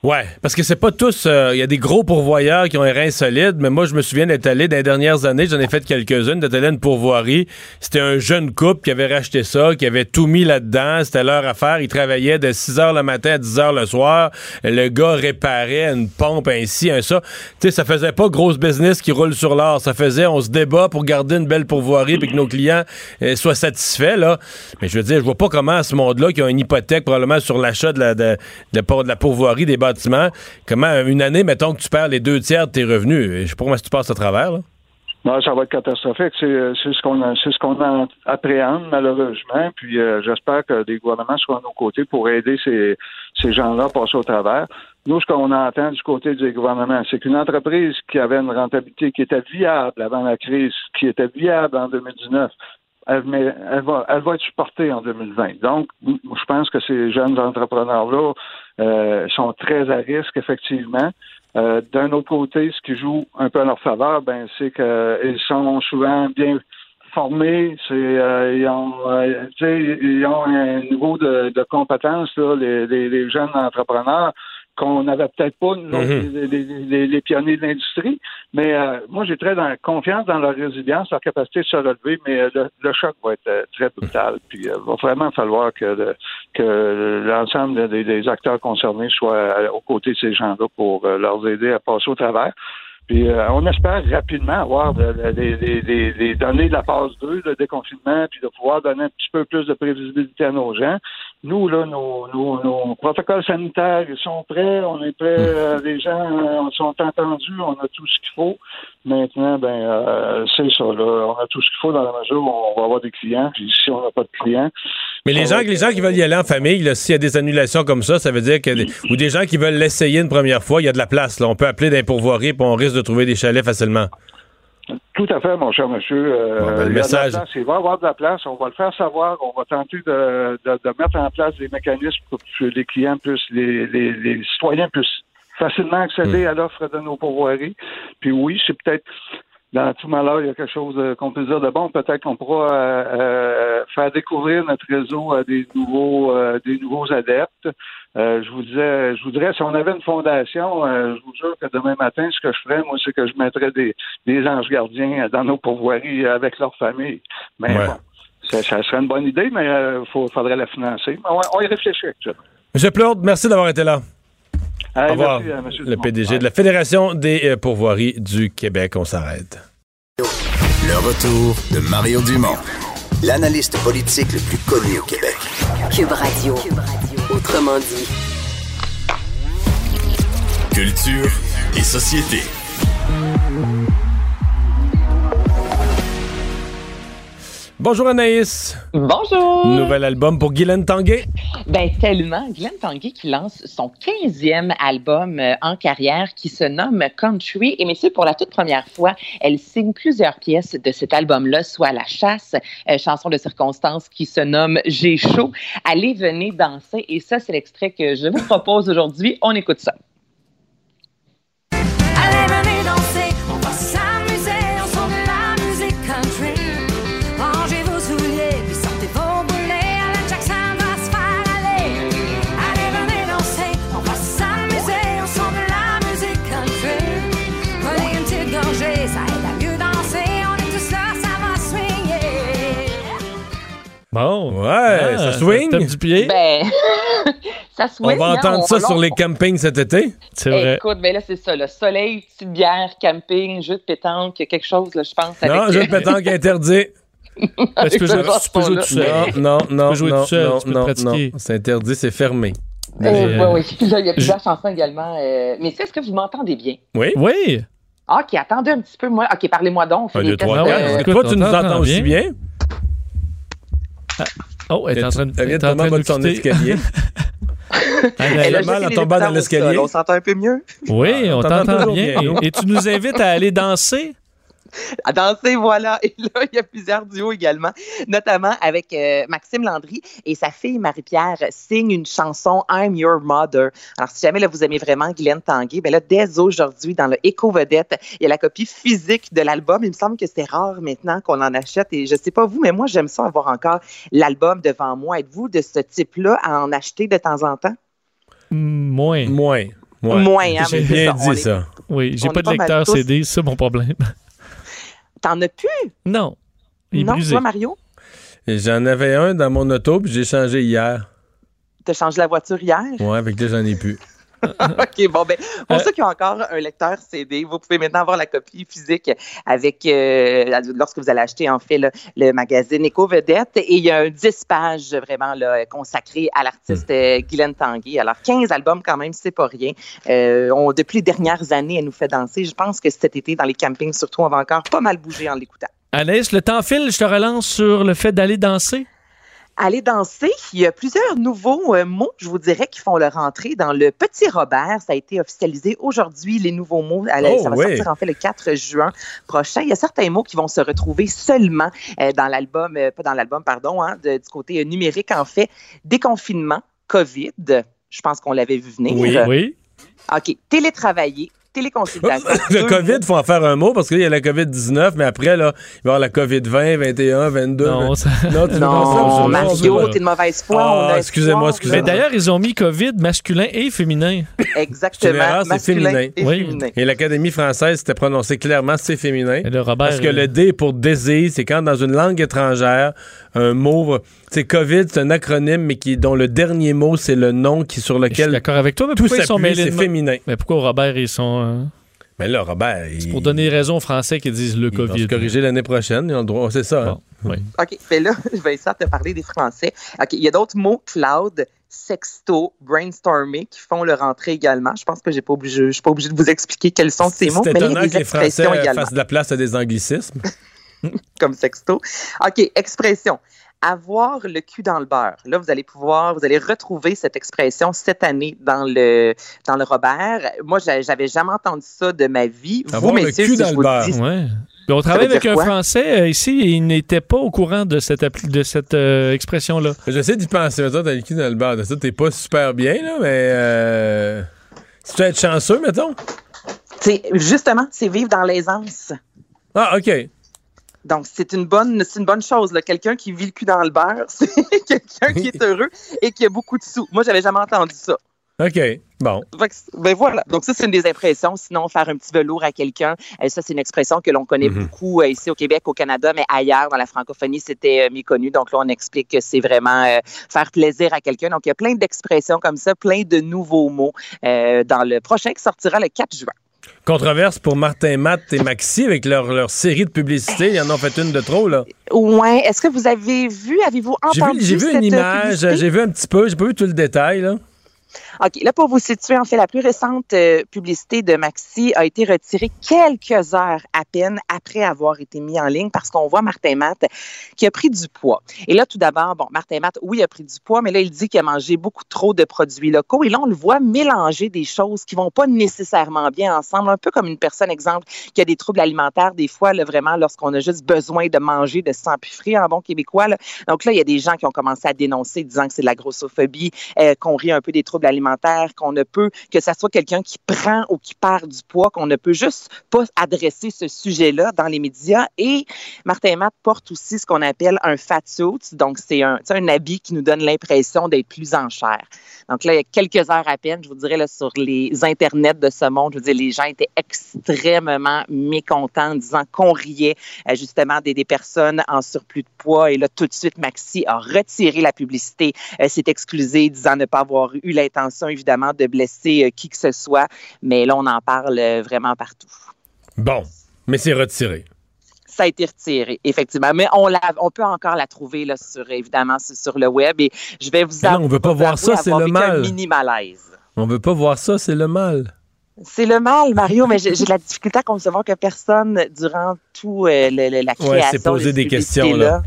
Ouais, parce que c'est pas tous. euh, Il y a des gros pourvoyeurs qui ont un rein solide, mais moi, je me souviens d'être allé dans les dernières années, j'en ai fait quelques-unes, d'être allé à une pourvoirie. C'était un jeune couple qui avait racheté ça, qui avait tout mis là-dedans. C'était leur affaire. Ils travaillaient de 6 h le matin à 10 h le soir. Le gars réparait une pompe ainsi, un ça. Tu sais, ça faisait pas grosse business qui roule sur l'or. Ça faisait, on se débat pour garder une belle pourvoirie puis que nos clients euh, soient satisfaits, là. Mais je veux dire, je vois pas comment ce monde-là, qui a une hypothèque probablement sur l'achat de la, de, de la pourvoirie, des comment une année, mettons que tu perds les deux tiers de tes revenus. Je sais pas comment tu passes à travers, là. Non, ça va être catastrophique. C'est euh, ce qu'on ce appréhende malheureusement. Puis euh, j'espère que les gouvernements seront à nos côtés pour aider ces, ces gens-là à passer au travers. Nous, ce qu'on entend du côté des gouvernements, c'est qu'une entreprise qui avait une rentabilité qui était viable avant la crise, qui était viable en 2019, elle, elle, va, elle va être supportée en 2020. Donc, je pense que ces jeunes entrepreneurs-là euh, sont très à risque, effectivement. Euh, D'un autre côté, ce qui joue un peu à leur faveur, ben, c'est qu'ils sont souvent bien formés, c'est euh, ils ont euh, un niveau de, compétence, là, les jeunes entrepreneurs qu'on n'avait peut-être pas, nous autres, Mhm. les, les- les- les pionniers de l'industrie. Mais euh, moi, j'ai très dans- confiance dans leur résilience, leur capacité de se relever, mais euh, le, le choc va être euh, très brutal. Puis il va vraiment falloir que, le- que l'ensemble des, des acteurs concernés soient euh, aux côtés de ces gens-là pour euh, leur aider à passer au travers. Puis euh, on espère rapidement avoir des des- des- des données de la phase 2, le déconfinement, puis de pouvoir donner un petit peu plus de prévisibilité à nos gens. nous, là, nos, nos, nos protocoles sanitaires, ils sont prêts, on est prêts, euh, les gens euh, sont entendus, on a tout ce qu'il faut. Maintenant, ben, euh, c'est ça, là, on a tout ce qu'il faut dans la mesure où on va avoir des clients, puis si on n'a pas de clients. Mais les gens, les gens qui veulent y aller en famille, s'il y a des annulations comme ça, ça veut dire que ou des gens qui veulent l'essayer une première fois, il y a de la place. Là. On peut appeler d'un pourvoirie, puis on risque de trouver des chalets facilement. Tout à fait, mon cher monsieur. Euh, Bon, ben, le message. place, il va y avoir de la place. On va le faire savoir. On va tenter de, de, de mettre en place des mécanismes pour que les clients puissent, les, les, les citoyens puissent facilement accéder Hmm. à l'offre de nos pourvoiries. Puis oui, c'est peut-être dans tout malheur, il y a quelque chose euh, qu'on peut dire de bon. Peut-être qu'on pourra euh, euh, faire découvrir notre réseau à des nouveaux, euh, des nouveaux adeptes. Euh, je vous disais, je voudrais, si on avait une fondation, euh, je vous jure que demain matin, ce que je ferais, moi, c'est que je mettrais des, des anges gardiens dans nos pourvoiries avec leur famille. Mais Ouais. bon, ça, ça serait une bonne idée, mais il faudrait la financer. On, on y réfléchit actuellement. Monsieur Plourde, merci d'avoir été là. Allez, Au revoir. merci, euh, Le Dumont. PDG de la Fédération des euh, pourvoiries du Québec. On s'arrête. Le retour de Mario Dumont, l'analyste politique le plus connu au Québec. Cube Radio. Autrement dit. Culture et société. Bonjour Anaïs. Bonjour! Nouvel album pour Guylaine Tanguay. Ben tellement, Glenn Tanguay qui lance son 15e album euh, en carrière qui se nomme Country. Et messieurs, pour la toute première fois, elle signe plusieurs pièces de cet album-là, soit La Chasse, euh, chanson de circonstance qui se nomme J'ai chaud. Allez, venez danser. Et ça, c'est l'extrait que je vous propose aujourd'hui. On écoute ça. Bon. Ouais, Ah, ça swing. tape du pied. Ben, ça On swing, va hein, entendre ça on- sur les campings cet été. C'est vrai. Écoute, ben là, c'est ça, le soleil, petite bière, camping, jeu de pétanque, quelque chose, là, je pense. Non, avec- jeu de pétanque interdit. Tu peux jouer, tu peux jouer tout seul. Non, non, peux jouer non, tout seul, non, tu peux non, pratiquer. non. C'est interdit, c'est fermé. Euh, Euh, oui, oui. Là, il y a plusieurs chansons également. euh, Mais est-ce que vous m'entendez bien? Oui? Oui. OK, attendez un petit peu, moi. OK, parlez-moi donc. on Un, deux, trois, euh, Est-ce que écoute, toi, tu on nous entends aussi bien. bien? Oh, elle est en train de. Elle vient elle tomber en bas de de son quitter. escalier. Anaïs, elle a mal en tombant dans l'escalier. On s'entend un peu mieux. Oui, Ah, on t'entend bien. bien. Et, et tu nous invites à aller danser? À danser, voilà. Et là, il y a plusieurs duos également, notamment avec euh, Maxime Landry et sa fille Marie-Pierre signe une chanson I'm Your Mother. Alors, si jamais là, vous aimez vraiment Guylaine Tanguay, ben là, dès aujourd'hui, dans le Éco Vedette, il y a la copie physique de l'album. Il me semble que c'est rare maintenant qu'on en achète. Et je sais pas vous, mais moi, j'aime ça avoir encore l'album devant moi. Êtes-vous de ce type-là à en acheter de temps en temps? Moins. Moins. Ouais. Moins, hein, J'ai bien ça, dit est- ça. Oui, j'ai pas de lecteur tous. CD, c'est ça mon problème. T'en as plus? Non. Il est non, brisé. toi, Mario? J'en avais un dans mon auto, puis j'ai changé hier. T'as changé la voiture hier? Ouais, avec là, j'en ai plus. OK, bon, ben, pour Euh, ceux qui ont encore un lecteur CD, vous pouvez maintenant avoir la copie physique avec, euh, lorsque vous allez acheter, en fait, le, le magazine Éco Vedette. Et il y a un 10 pages vraiment là, consacré à l'artiste euh, Guylaine Tanguay. Alors, 15 albums, quand même, c'est pas rien. Euh, on, depuis les dernières années, elle nous fait danser. Je pense que cet été, dans les campings, surtout, on va encore pas mal bouger en l'écoutant. Anaïs, le temps file, je te relance sur le fait d'aller danser. Aller danser, il y a plusieurs nouveaux euh, mots, je vous dirais, qui font leur entrée dans le Petit Robert. Ça a été officialisé aujourd'hui, les nouveaux mots. Oh, ça va oui. sortir en fait le 4 juin prochain. Il y a certains mots qui vont se retrouver seulement euh, dans l'album, euh, pas dans l'album, pardon, hein, de- du côté euh, numérique, en fait. Déconfinement, COVID, je pense qu'on l'avait vu venir. Oui. Oui. OK, télétravailler, téléconsultation. Le COVID, faut en faire un mot parce qu'il y a la COVID-19, mais après, là, il va y avoir la COVID-20, 21, 22. Non, ça- non, tu ça? Non, Mario, pas- t'es de mauvaise foi. Ah, excusez-moi, excusez-moi. Mais d'ailleurs, ils ont mis COVID masculin et féminin. Exactement. C'est masculin féminin. et Oui. féminin. Et l'Académie française s'était prononcé clairement, c'est féminin. Et le Robert. Parce que le D pour désir, c'est quand dans une langue étrangère, un mot, c'est COVID, c'est un acronyme, mais qui, dont le dernier mot, c'est le nom qui sur Je suis lequel d'accord avec toi, mais tout pourquoi ils sont mêlés c'est de- féminin. Mais pourquoi Robert, ils sont. Euh, Mais là, Robert, il, Pour donner raison aux Français qui disent le ils vont se COVID. corriger l'année prochaine. Ils ont le droit. C'est ça. hein? Oui. OK, mais là, je vais essayer de te parler des Français. OK, il y a d'autres mots, cloud, sexto, brainstorming, qui font leur entrée également. Je pense que j'ai pas obligé, je suis pas obligé de vous expliquer quels sont ces mots, C'est mais là, il y étonnant a que des les Français expressions également, fassent de la place à des anglicismes. comme sexto. OK, expression. Avoir le cul dans le beurre. Là, vous allez pouvoir, vous allez retrouver cette expression cette année dans le, dans le Robert. Moi, j'a- j'avais jamais entendu ça de ma vie. Avoir vous, le messieurs, cul si dans je le beurre. dis- Ouais. Puis on travaille avec un quoi? Français euh, ici et il n'était pas au courant de cette, de cette euh, expression-là. J'essaie d'y penser. Mettons, t'as le cul dans le beurre. Ça, t'es pas super bien, là, mais. Euh... Si tu veux être chanceux, mettons. C'est- Justement, c'est vivre dans l'aisance. Ah, OK. Donc, c'est une bonne, c'est une bonne chose. là. Quelqu'un qui vit le cul dans le beurre, c'est quelqu'un qui est heureux et qui a beaucoup de sous. Moi, j'avais jamais entendu ça. OK. Bon. Ben voilà. Donc, ça, c'est une des impressions. Sinon, faire un petit velours à quelqu'un, euh, ça, c'est une expression que l'on connaît Mhm. beaucoup euh, ici au Québec, au Canada, mais ailleurs, dans la francophonie, c'était euh, méconnu. Donc, là, on explique que c'est vraiment euh, faire plaisir à quelqu'un. Donc, il y a plein d'expressions comme ça, plein de nouveaux mots euh, dans le prochain qui sortira le 4 juin. Controverse pour Martin Matt et Maxi avec leur, leur série de publicités. Ils en ont fait une de trop, là. Ouais. Est-ce que vous avez vu, avez-vous entendu vu, j'ai vu cette, une euh, image, j'ai vu un petit peu, j'ai pas vu tout le détail, là. OK, là, pour vous situer, en fait, la plus récente euh, publicité de Maxi a été retirée quelques heures à peine après avoir été mis en ligne parce qu'on voit Martin Matt qui a pris du poids. Et là, tout d'abord, bon, Martin Matt, oui, a pris du poids, mais là, il dit qu'il a mangé beaucoup trop de produits locaux. Et là, on le voit mélanger des choses qui vont pas nécessairement bien ensemble, un peu comme une personne, exemple, qui a des troubles alimentaires, des fois, là, vraiment, lorsqu'on a juste besoin de manger, de s'empiffrer en bon québécois. Donc là, il y a des gens qui ont commencé à dénoncer, disant que c'est de la grossophobie, euh, qu'on rit un peu des troubles alimentaires, qu'on ne peut, que ça soit quelqu'un qui prend ou qui perd du poids, qu'on ne peut juste pas adresser ce sujet-là dans les médias. Et Martin Matt porte aussi ce qu'on appelle un fat donc c'est un, un habit qui nous donne l'impression d'être plus en chair. Donc là, il y a quelques heures à peine, je vous dirais, là, sur les internets de ce monde, je veux dire, les gens étaient extrêmement mécontents en disant qu'on riait euh, justement des, des personnes en surplus de poids. Et là, tout de suite, Maxi a retiré la publicité, s'est excusé, disant ne pas avoir eu l'intention, évidemment, de blesser euh, qui que ce soit. Mais là, on en parle euh, vraiment partout. Bon. Mais c'est retiré. Ça a été retiré, effectivement. Mais on, la, on peut encore la trouver, là, sur, évidemment, sur, le web. Et je vais vous Mais non, avouer- on veut pas voir avouer ça, c'est le vécu un mal. mini malaise. On veut pas voir ça, c'est le mal. C'est le mal, Mario, mais j'ai de la difficulté à concevoir que personne, durant tout euh, le- le- la création Ouais, s'est posé de des questions, publicité-là, là.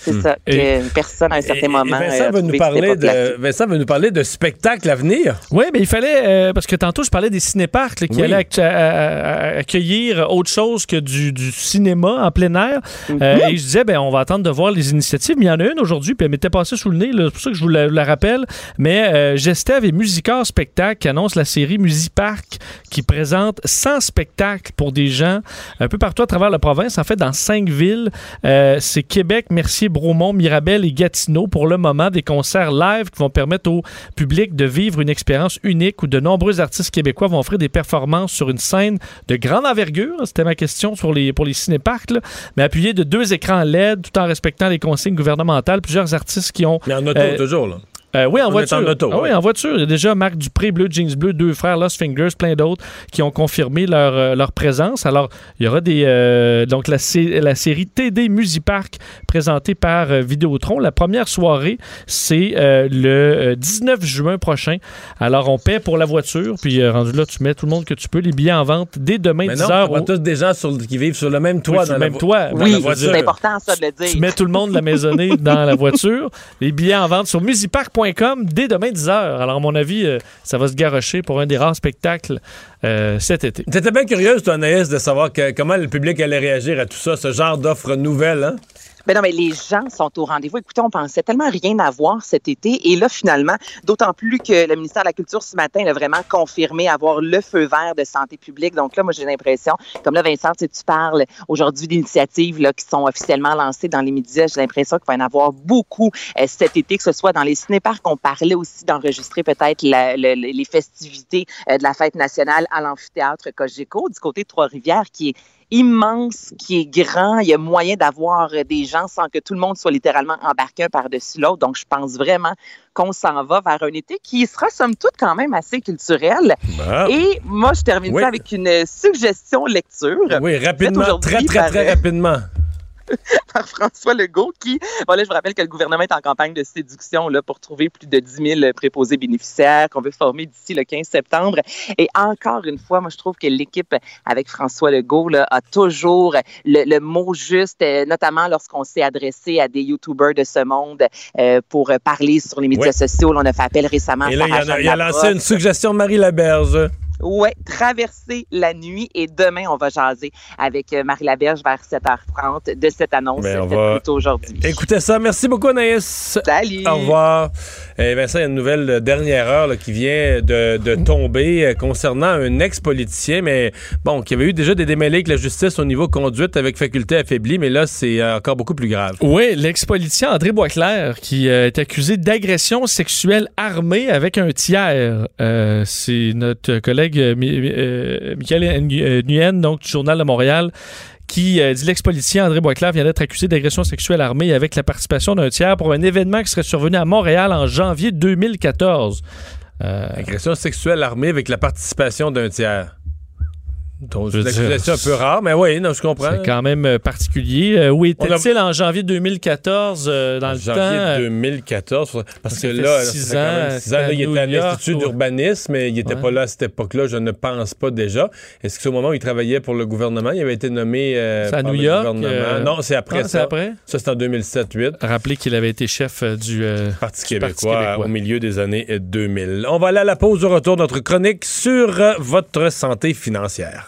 C'est Hmm. ça, que personne à un certain Et- et moment. Vincent, euh, a va nous parler de, Vincent va nous parler de spectacles à venir. Oui, mais il fallait, euh, parce que tantôt, je parlais des cinéparcs là, qui Oui. allaient actu- à- à- à- accueillir autre chose que du, du cinéma en plein air. Mhm. Euh, et je disais, ben, on va attendre de voir les initiatives. Mais il y en a une aujourd'hui, puis elle m'était passée sous le nez. C'est pour ça que je vous la, la rappelle. Mais euh, Gestev et Musicor Spectacle qui annoncent la série Musipark qui présente 100 spectacles pour des gens un peu partout à travers la province. En fait, dans cinq villes. Euh, C'est Québec, Mercier, Bromont, Mirabel et Gatineau pour le moment. Des concerts live qui vont permettre au public de vivre une expérience unique où de nombreux artistes québécois vont offrir des performances sur une scène de grande envergure. C'était ma question sur les, pour les cinéparcs, là. mais appuyé de deux écrans LED tout en respectant les consignes gouvernementales. Plusieurs artistes qui ont Mais en auto, Euh, toujours, là. Euh, oui, en voiture. en auto, Ah oui, ouais. en voiture. Il y a déjà Marc Dupré, Bleu Jeans Bleu, deux frères Lost Fingers, plein d'autres qui ont confirmé leur, euh, leur présence. Alors, il y aura des euh, donc la, la série TD Musipark présentée par euh, Vidéotron. La première soirée, c'est euh, le euh, 19 juin prochain. Alors, on paie pour la voiture, puis euh, rendu là, tu mets tout le monde que tu peux. Les billets en vente dès demain Mais 10 non, heures. on voit au- tous des gens sur le- qui vivent sur le même Oui, toit sur dans la même toit. dans Oui, la voiture. c'est important, ça, de le dire. Tu mets tout le monde de la maisonnée dans la voiture. Les billets en vente sur musipark.com dès demain 10h. Alors, à mon avis, euh, ça va se garrocher pour un des rares spectacles euh, cet été. T'étais bien curieuse, toi, Anaïs, de savoir comment le public allait réagir à tout ça, ce genre d'offre nouvelle. Hein? Mais non, mais les gens sont au rendez-vous. Écoutez, on pensait tellement rien avoir cet été. Et là, finalement, d'autant plus que le ministère de la Culture ce matin a vraiment confirmé avoir le feu vert de santé publique. Donc là, moi, j'ai l'impression, comme là, Vincent, tu, tu parles aujourd'hui d'initiatives qui sont officiellement lancées dans les médias. J'ai l'impression qu'il va y en avoir beaucoup euh, cet été, que ce soit dans les cinéparcs. On parlait aussi d'enregistrer peut-être les festivités euh, de la fête nationale à l'amphithéâtre Cogeco du côté de Trois-Rivières, qui est immense, qui est grand. Il y a moyen d'avoir euh, des gens sans que tout le monde soit littéralement embarqué un par-dessus l'autre. Donc, je pense vraiment qu'on s'en va vers un été qui sera, somme toute, quand même assez culturel. Bon. Et moi, je termine Oui. ça avec une suggestion lecture. Oui, rapidement, très, très, très euh, rapidement. par François Legault, qui, voilà, je vous rappelle que le gouvernement est en campagne de séduction là, pour trouver plus de 10 000 préposés bénéficiaires qu'on veut former d'ici le 15 septembre. Et encore une fois, moi, je trouve que l'équipe avec François Legault là, a toujours le, le mot juste, euh, notamment lorsqu'on s'est adressé à des YouTubers de ce monde euh, pour parler sur les médias sociaux. Là, on a fait appel récemment Et à là, il, y en a- Sarah il a Jeanne lancé une suggestion Marie Laberge. Ouais, traverser la nuit et demain on va jaser avec euh, Marie Laberge vers 7h30 de cette annonce Ben, on faite va plus tôt aujourd'hui. Écoutez ça. Merci beaucoup, Anaïs. Salut. Au revoir. Et Vincent, il y a une nouvelle de dernière heure là, qui vient de, de tomber euh, concernant un ex-politicien, mais bon, qui avait eu déjà des démêlés avec la justice au niveau conduite avec faculté affaiblie, mais là, c'est euh, encore beaucoup plus grave. Oui, l'ex-politicien André Boisclair qui euh, est accusé d'agression sexuelle armée avec un tiers. Euh, c'est notre collègue euh, euh, Michael euh, Nguyen, donc du Journal de Montréal, qui dit l'ex-politicien André Boisclair vient d'être accusé d'agression sexuelle armée avec la participation d'un tiers pour un événement qui serait survenu à Montréal en janvier 2014. Euh, Agression sexuelle armée avec la participation d'un tiers. Donc, c'est un peu rare, mais oui, non, je comprends. c'est quand même euh, particulier. Euh, où a- était-il en janvier 2014 euh, dans le janvier temps? euh, 2014, parce que là, six fait quand même ans, six ans, là, il était à l'Institut d'urbanisme, mais il n'était Ouais. pas là à cette époque-là, je ne pense pas déjà. Est-ce que c'est au moment où il travaillait pour le gouvernement, il avait été nommé euh, C'est à par New le York, gouvernement? Non, c'est après ah, ça. c'est après? Ça, c'est en 2007-8. Rappelez qu'il avait été chef du Parti du québécois, québécois. au milieu des années euh, 2000. On va aller à la pause de retour de notre chronique sur votre santé financière.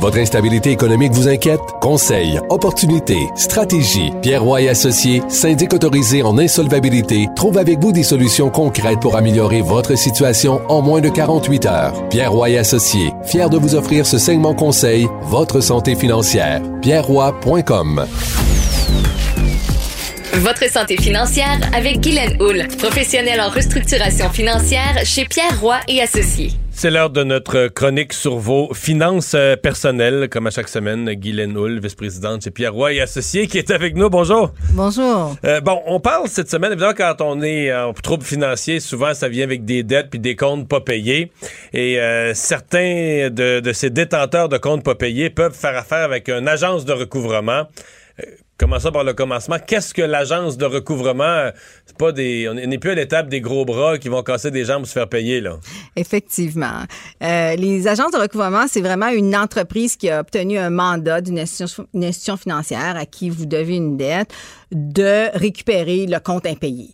Votre instabilité économique vous inquiète? Conseils, opportunités, stratégies. Pierre Roy et Associés, syndic autorisé en insolvabilité, trouve avec vous des solutions concrètes pour améliorer votre situation en moins de 48 heures. Pierre Roy et Associés, fier de vous offrir ce segment conseil, votre santé financière. pierreroy.com. Votre santé financière avec Guylaine Houle, professionnelle en restructuration financière chez Pierre Roy et Associés. C'est l'heure de notre chronique sur vos finances euh, personnelles, comme à chaque semaine. Guylaine Hull, vice-présidente chez Pierre Roy et Associés, qui est avec nous. Bonjour. Bonjour. Euh, bon, on parle cette semaine, évidemment, quand on est en trouble financier, souvent ça vient avec des dettes puis des comptes pas payés. Et euh, certains de, de ces détenteurs de comptes pas payés peuvent faire affaire avec une agence de recouvrement. Commençons par le commencement. Qu'est-ce que l'agence de recouvrement? C'est pas des. On n'est plus à l'étape des gros bras qui vont casser des jambes pour se faire payer, là? Effectivement. Euh, les agences de recouvrement, c'est vraiment une entreprise qui a obtenu un mandat d'une institution, une institution financière à qui vous devez une dette de récupérer le compte impayé.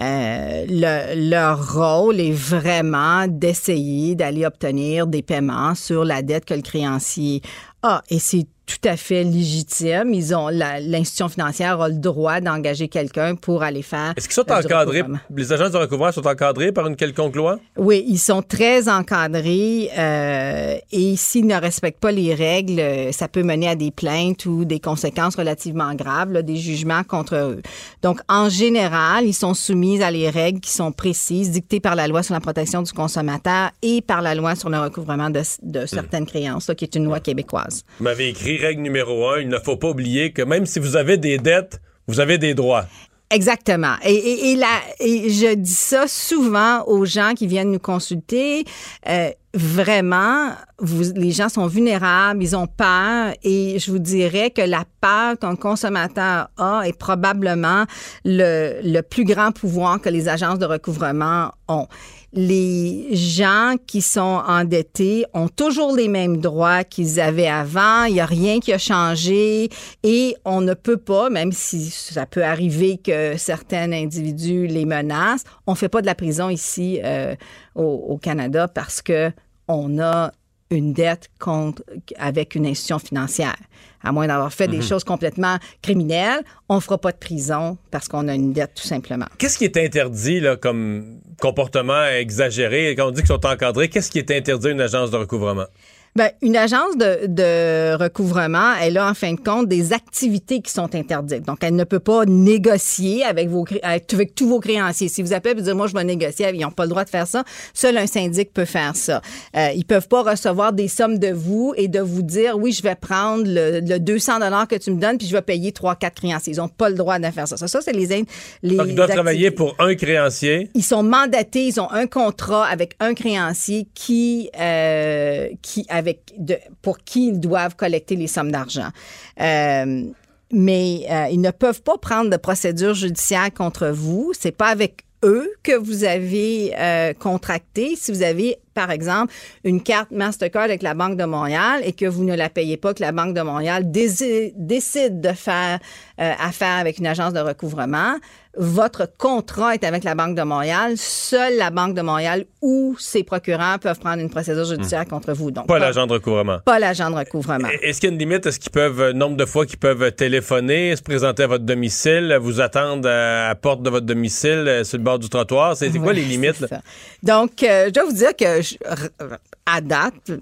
Euh, le- leur rôle est vraiment d'essayer d'aller obtenir des paiements sur la dette que le créancier a. Et c'est tout à fait légitime. Ils ont l'institution financière a le droit d'engager quelqu'un pour aller faire. Est-ce qu'ils sont euh, encadrés? Les agences de recouvrement sont encadrées par une quelconque loi? Oui, ils sont très encadrés euh, et s'ils ne respectent pas les règles, euh, ça peut mener à des plaintes ou des conséquences relativement graves, là, des jugements contre eux. Donc, en général, ils sont soumis à les règles qui sont précises, dictées par la loi sur la protection du consommateur et par la loi sur le recouvrement de, de certaines créances, là, qui est une loi québécoise. Vous m'avez écrit règle numéro un, il ne faut pas oublier que même si vous avez des dettes, vous avez des droits. Exactement. Et, et, je dis ça souvent aux gens qui viennent nous consulter. Euh, vraiment, les gens sont vulnérables, ils ont peur et je vous dirais que la peur qu'un consommateur a est probablement le, le plus grand pouvoir que les agences de recouvrement ont. Les gens qui sont endettés ont toujours les mêmes droits qu'ils avaient avant. Il n'y a rien qui a changé et on ne peut pas, même si ça peut arriver que certains individus les menacent, on fait pas de la prison ici euh, au, au Canada parce que on a une dette contre, avec une institution financière. À moins d'avoir fait des Mhm. choses complètement criminelles, on ne fera pas de prison parce qu'on a une dette tout simplement. Qu'est-ce qui est interdit là, comme comportement exagéré? Quand on dit qu'ils sont encadrés, qu'est-ce qui est interdit à une agence de recouvrement? Ben, une agence de, de recouvrement, elle a en fin de compte des activités qui sont interdites. Donc, elle ne peut pas négocier avec, vos, avec, tous vos créanciers. Si vous appelez et dire, moi, je vais négocier, ils n'ont pas le droit de faire ça. Seul un syndic peut faire ça. Euh, ils peuvent pas recevoir des sommes de vous et de vous dire, oui, je vais prendre le, le 200 dollars que tu me donnes puis je vais payer trois, quatre créanciers. Ils n'ont pas le droit de faire ça. Ça, ça c'est les, Donc, ils doivent travailler pour un créancier. Ils sont mandatés, ils ont un contrat avec un créancier qui, euh, qui avec pour qui ils doivent collecter les sommes d'argent. Euh, mais euh, ils ne peuvent pas prendre de procédure judiciaire contre vous. C'est pas avec eux que vous avez euh, contracté. Si vous avez, par exemple, une carte Mastercard avec la Banque de Montréal et que vous ne la payez pas, que la Banque de Montréal décide de faire euh, affaire avec une agence de recouvrement, votre contrat est avec la Banque de Montréal. Seule la Banque de Montréal ou ses procureurs peuvent prendre une procédure judiciaire contre vous. Donc, Pas l'agent de recouvrement. Pas l'agent de recouvrement. Est-ce qu'il y a une limite? Est-ce qu'ils peuvent, euh, nombre de fois qu'ils peuvent téléphoner, se présenter à votre domicile, vous attendre à la porte de votre domicile, euh, sur le bord du trottoir? C'est quoi les limites? là? Donc, euh, je dois vous dire que à date,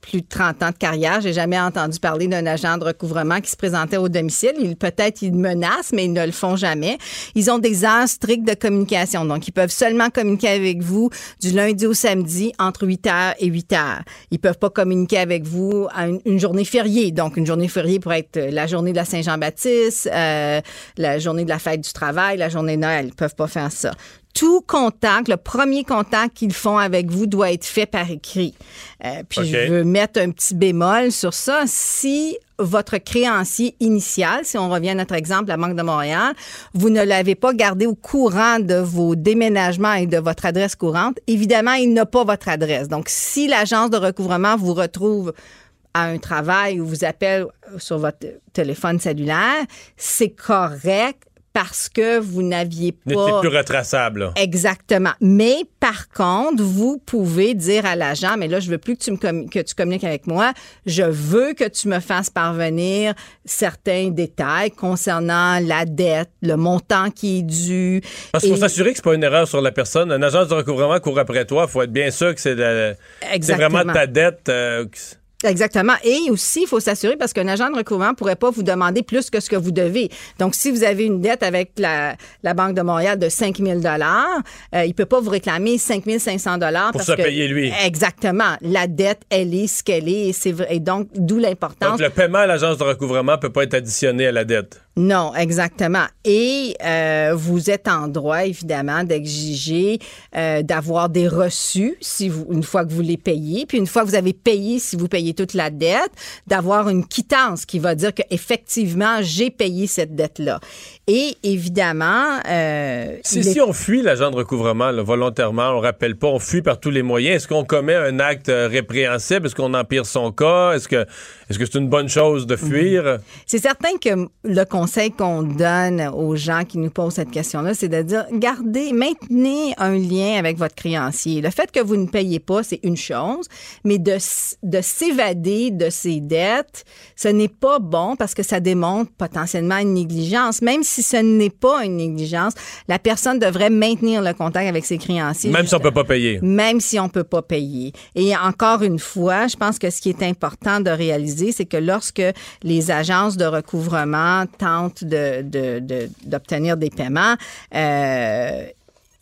plus de 30 ans de carrière, j'ai jamais entendu parler d'un agent de recouvrement qui se présentait au domicile. Ils, peut-être ils menacent, mais ils ne le font jamais. Ils ont des heures strictes de communication. Donc, ils peuvent seulement communiquer avec vous du lundi au samedi entre 8 heures et 8 heures. Ils peuvent pas communiquer avec vous à une, journée fériée. Donc, une journée fériée pourrait être la journée de la Saint-Jean-Baptiste, euh, la journée de la fête du travail, la journée Noël. Ils peuvent pas faire ça tout contact, le premier contact qu'ils font avec vous doit être fait par écrit. Euh, puis je veux mettre un petit bémol sur ça. Si votre créancier initial, si on revient à notre exemple, la Banque de Montréal, vous ne l'avez pas gardé au courant de vos déménagements et de votre adresse courante, évidemment, il n'a pas votre adresse. Donc, si l'agence de recouvrement vous retrouve à un travail ou vous appelle sur votre téléphone cellulaire, c'est correct parce que vous n'aviez N'était pas... plus retraçable. là. Exactement. Mais par contre, vous pouvez dire à l'agent, mais là, je veux plus que tu me commu- que tu communiques avec moi. Je veux que tu me fasses parvenir certains détails concernant la dette, le montant qui est dû. Parce qu'il faut s'assurer que c'est pas une erreur sur la personne. Une agence de recouvrement court après toi. Il faut être bien sûr que c'est vraiment ta dette. euh, que- Exactement. Et aussi, il faut s'assurer parce qu'un agent de recouvrement ne pourrait pas vous demander plus que ce que vous devez. Donc, si vous avez une dette avec la, la Banque de Montréal de 5 000 euh, il peut pas vous réclamer 5 500 Pour parce se que- payer, lui. Exactement. La dette, elle est ce qu'elle est. Et, c'est vrai- et donc, d'où l'importance. Donc, le paiement à l'agence de recouvrement peut pas être additionné à la dette. Non, exactement. Et euh, vous êtes en droit, évidemment, d'exiger euh, d'avoir des reçus si vous, une fois que vous les payez, puis une fois que vous avez payé, si vous payez toute la dette, d'avoir une quittance qui va dire que effectivement j'ai payé cette dette-là. Et évidemment, euh, Si, est- on fuit l'agent de recouvrement là, volontairement, on rappelle pas, on fuit par tous les moyens, est-ce qu'on commet un acte répréhensible? Est-ce qu'on empire son cas? Est-ce que est-ce que c'est une bonne chose de fuir? C'est certain que le conseil qu'on donne aux gens qui nous posent cette question-là, c'est de dire gardez, maintenez un lien avec votre créancier. Le fait que vous ne payez pas, c'est une chose, mais de, de s'évader de ses dettes, ce n'est pas bon parce que ça démontre potentiellement une négligence. Même si ce n'est pas une négligence, la personne devrait maintenir le contact avec ses créanciers. Même si on peut pas payer. Même si on peut pas payer. Et encore une fois, je pense que ce qui est important de réaliser, c'est que lorsque les agences de recouvrement tentent de- de- de- d'obtenir des paiements, euh,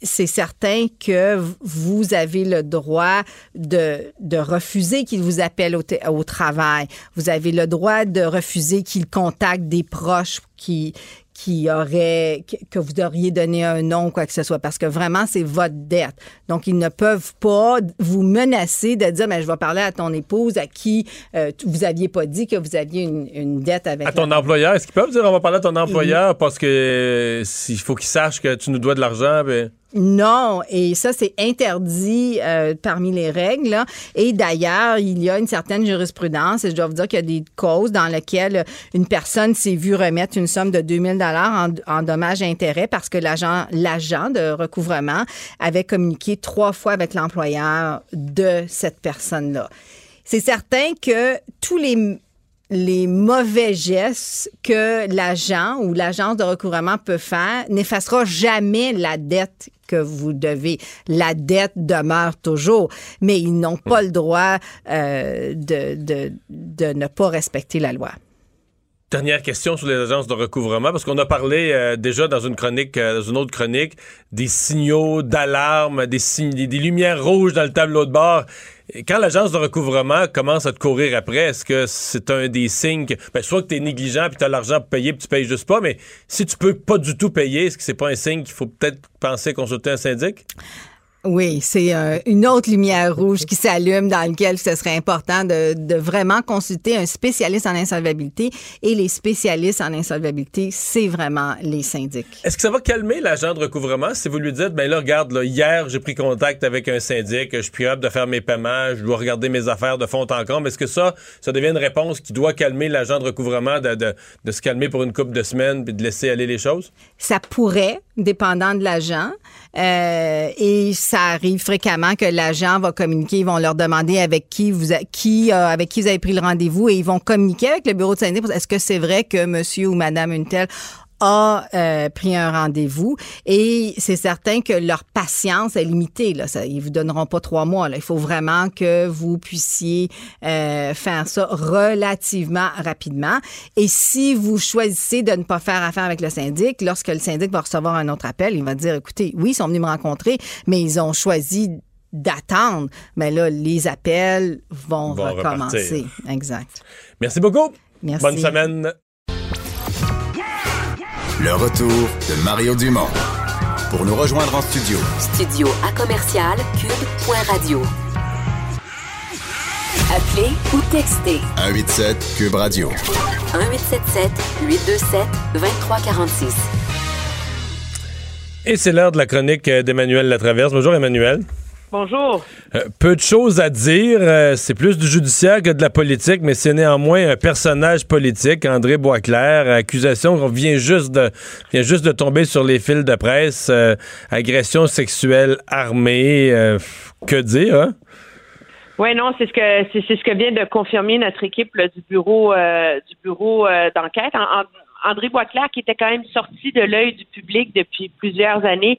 c'est certain que vous avez le droit de, de refuser qu'ils vous appellent au, au travail. Vous avez le droit de refuser qu'ils contactent des proches qui qui auraient que- vous auriez donné un nom quoi que ce soit parce que vraiment c'est votre dette. Donc ils ne peuvent pas vous menacer de dire mais je vais parler à ton épouse à qui euh, vous aviez pas dit que vous aviez une, une dette avec À ton employeur, est-ce qu'ils peuvent dire on va parler à ton employeur parce que s'il faut qu'il sache que tu nous dois de l'argent, ben Non, et ça, c'est interdit euh, parmi les règles. là. Et d'ailleurs, il y a une certaine jurisprudence, et je dois vous dire qu'il y a des causes dans lesquelles une personne s'est vue remettre une somme de 2000 en, dommages et intérêts parce que l'agent, de recouvrement avait communiqué trois fois avec l'employeur de cette personne-là. C'est certain que tous les mauvais gestes que l'agent ou l'agence de recouvrement peut faire n'effacera jamais la dette que vous devez. La dette demeure toujours, mais ils n'ont pas le droit euh, de ne pas respecter la loi. Dernière question sur les agences de recouvrement, parce qu'on a parlé euh, déjà dans une chronique, euh, dans une autre chronique, des signaux d'alarme, des, signes, des, lumières rouges dans le tableau de bord. Quand l'agence de recouvrement commence à te courir après, est-ce que c'est un des signes que, ben, soit que tu es négligent puis tu as l'argent pour payer puis tu payes juste pas, mais si tu peux pas du tout payer, est-ce que c'est pas un signe qu'il faut peut-être penser consulter un syndic? Oui, c'est euh, une autre lumière rouge qui s'allume dans laquelle ce serait important de, de vraiment consulter un spécialiste en insolvabilité. Et les spécialistes en insolvabilité, c'est vraiment les syndics. Est-ce que ça va calmer l'agent de recouvrement? Si vous lui dites, ben là, regarde, là, hier, j'ai pris contact avec un syndic, je suis plus capable de faire mes paiements, je dois regarder mes affaires de fond en comble. Est-ce que ça, ça devient une réponse qui doit calmer l'agent de recouvrement de, de, de se calmer pour une couple de semaines puis de laisser aller les choses? Ça pourrait, dépendant de l'agent. Euh, et ça arrive fréquemment que l'agent va communiquer, ils vont leur demander avec qui vous qui euh, avec qui vous avez pris le rendez-vous et ils vont communiquer avec le bureau de syndic. Est-ce que c'est vrai que monsieur ou madame une telle a euh, pris un rendez-vous et c'est certain que leur patience est limitée. Là. Ça, ils vous donneront pas trois mois. Là. Il faut vraiment que vous puissiez euh, faire ça relativement rapidement. Et si vous choisissez de ne pas faire affaire avec le syndic, lorsque le syndic va recevoir un autre appel, il va dire, écoutez, oui, ils sont venus me rencontrer, mais ils ont choisi d'attendre. Mais là, les appels vont, Vont recommencer. repartir. Exact. Merci beaucoup. Merci. Bonne semaine. Le retour de Mario Dumont. Pour nous rejoindre en studio, Studio à commercial cube.radio. Appelez ou textez 187 Cube Radio. 1877 827 2346. Et c'est l'heure de la chronique euh, d'Emmanuel Latraverse. Bonjour, Emmanuel. Bonjour. Euh, peu de choses à dire. Euh, c'est plus du judiciaire que de la politique, mais c'est néanmoins un personnage politique, André Boisclair. Accusation qu'on vient juste de vient juste de tomber sur les fils de presse. Euh, agression sexuelle armée. Que dire, hein? Oui, non, c'est ce que c'est ce que vient de confirmer notre équipe là, du bureau du bureau d'enquête. En- en- André Boisclair, qui était quand même sorti de l'œil du public depuis plusieurs années.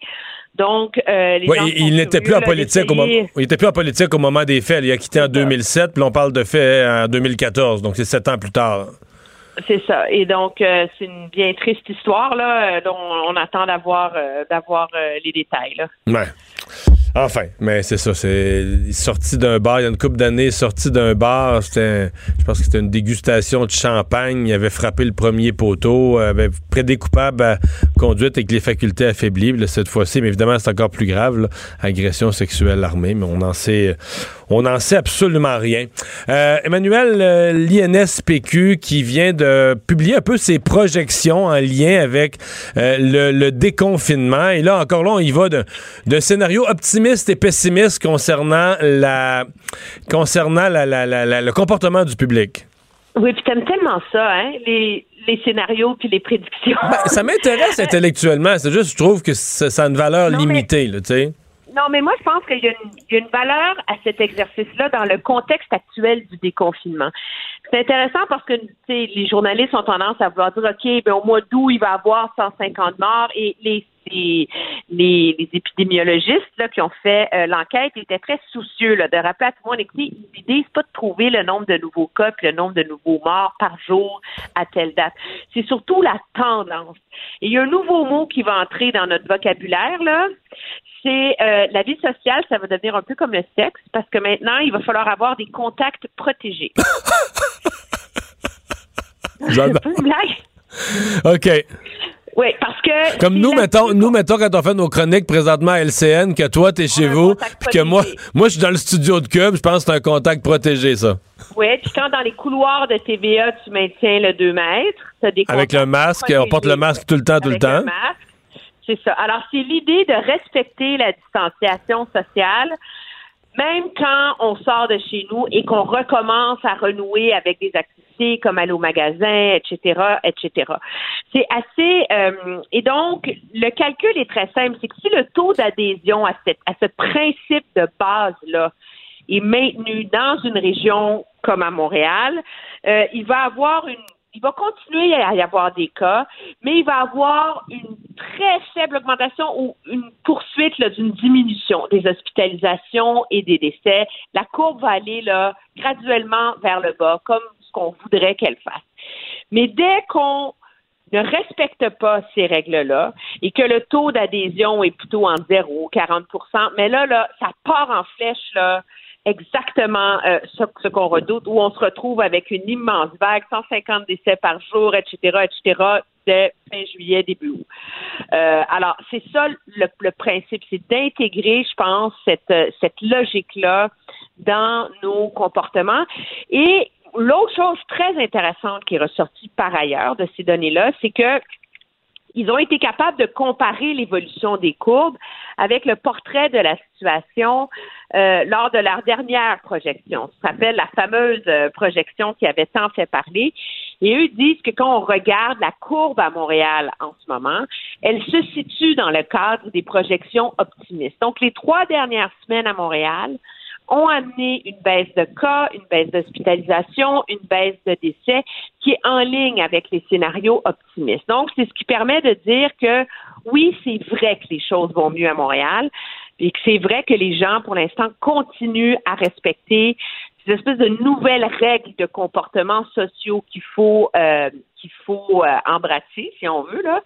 Donc, euh, les Oui, gens il, n'était plus en politique au moment. Il était plus en politique au moment des faits. Il a quitté en 2007, puis on parle de faits en 2014, donc c'est sept ans plus tard. C'est ça. Et donc, euh, c'est une bien triste histoire là. euh, dont on, attend d'avoir euh, d'avoir euh, les détails là. Ouais. Enfin, mais c'est ça, c'est sorti d'un bar, il y a une couple d'années, sorti d'un bar, c'était je pense que c'était une dégustation de champagne, il avait frappé le premier poteau, avait plaidé coupable à conduite avec les facultés affaiblies, cette fois-ci, mais évidemment, c'est encore plus grave, là, agression sexuelle armée, mais on en sait on n'en sait absolument rien. Euh, Emmanuel, euh, l'INSPQ qui vient de publier un peu ses projections en lien avec euh, le, le déconfinement. Et là, encore là, on y va d'un scénario optimiste et pessimiste concernant la concernant la- la- la- la- le comportement du public. Oui, puis t'aimes tellement ça, hein, les les scénarios puis les prédictions. Ben, ça m'intéresse intellectuellement. C'est juste, je trouve que ça, ça a une valeur Non, mais- limitée, là, tu sais. Non, mais moi, je pense qu'il y, a une- valeur à cet exercice-là dans le contexte actuel du déconfinement. C'est intéressant parce que les journalistes ont tendance à vouloir dire, OK, ben, au mois d'août, il va y avoir 150 morts et les, les, les, les épidémiologistes là, qui ont fait euh, l'enquête étaient très soucieux là, de rappeler à tout le monde, écoutez, l'idée, c'est pas de trouver le nombre de nouveaux cas puis le nombre de nouveaux morts par jour à telle date. C'est surtout la tendance. Et il y a un nouveau mot qui va entrer dans notre vocabulaire, là, c'est euh, la vie sociale, ça va devenir un peu comme le sexe, parce que maintenant, il va falloir avoir des contacts protégés. J'adore. OK. Oui, parce que. Comme nous, mettons, nous, mettons, quand on fait nos chroniques présentement à LCN, que toi, t'es chez vous, puis que moi, moi, je suis dans le studio de Cube, je pense que c'est un contact protégé, ça. Oui, puis quand dans les couloirs de TVA, tu maintiens le 2 mètres, t'as des Avec le masque, on porte le masque tout le temps, tout le temps. masque. C'est ça. Alors, c'est l'idée de respecter la distanciation sociale, même quand on sort de chez nous et qu'on recommence à renouer avec des activités comme aller au magasin, etc., etc. C'est assez... euh, et donc, le calcul est très simple. C'est que si le taux d'adhésion à, cette, à ce principe de base-là est maintenu dans une région comme à Montréal, euh, il va avoir une il va continuer à y avoir des cas, mais il va avoir une très faible augmentation ou une poursuite d'une diminution des hospitalisations et des décès. La courbe va aller là, graduellement vers le bas, comme ce qu'on voudrait qu'elle fasse. Mais dès qu'on ne respecte pas ces règles-là et que le taux d'adhésion est plutôt en 0, 40% mais là, là, ça part en flèche, là, exactement euh, ce, qu'on redoute, où on se retrouve avec une immense vague, 150 décès par jour, etc., etc., dès fin juillet, début août. Euh, alors, c'est ça le, le principe, c'est d'intégrer, je pense, cette, cette logique-là dans nos comportements. Et l'autre chose très intéressante qui est ressortie par ailleurs de ces données-là, c'est que ils ont été capables de comparer l'évolution des courbes avec le portrait de la situation euh, lors de leur dernière projection. Ça s'appelle la fameuse euh, projection qui avait tant fait parler. Et eux disent que quand on regarde la courbe à Montréal en ce moment, elle se situe dans le cadre des projections optimistes. Donc, les trois dernières semaines à Montréal, ont amené une baisse de cas, une baisse d'hospitalisation, une baisse de décès qui est en ligne avec les scénarios optimistes. Donc, c'est ce qui permet de dire que oui, c'est vrai que les choses vont mieux à Montréal et que c'est vrai que les gens, pour l'instant, continuent à respecter ces espèces de nouvelles règles de comportement sociaux qu'il faut euh, qu'il faut euh, embrasser, si on veut, là.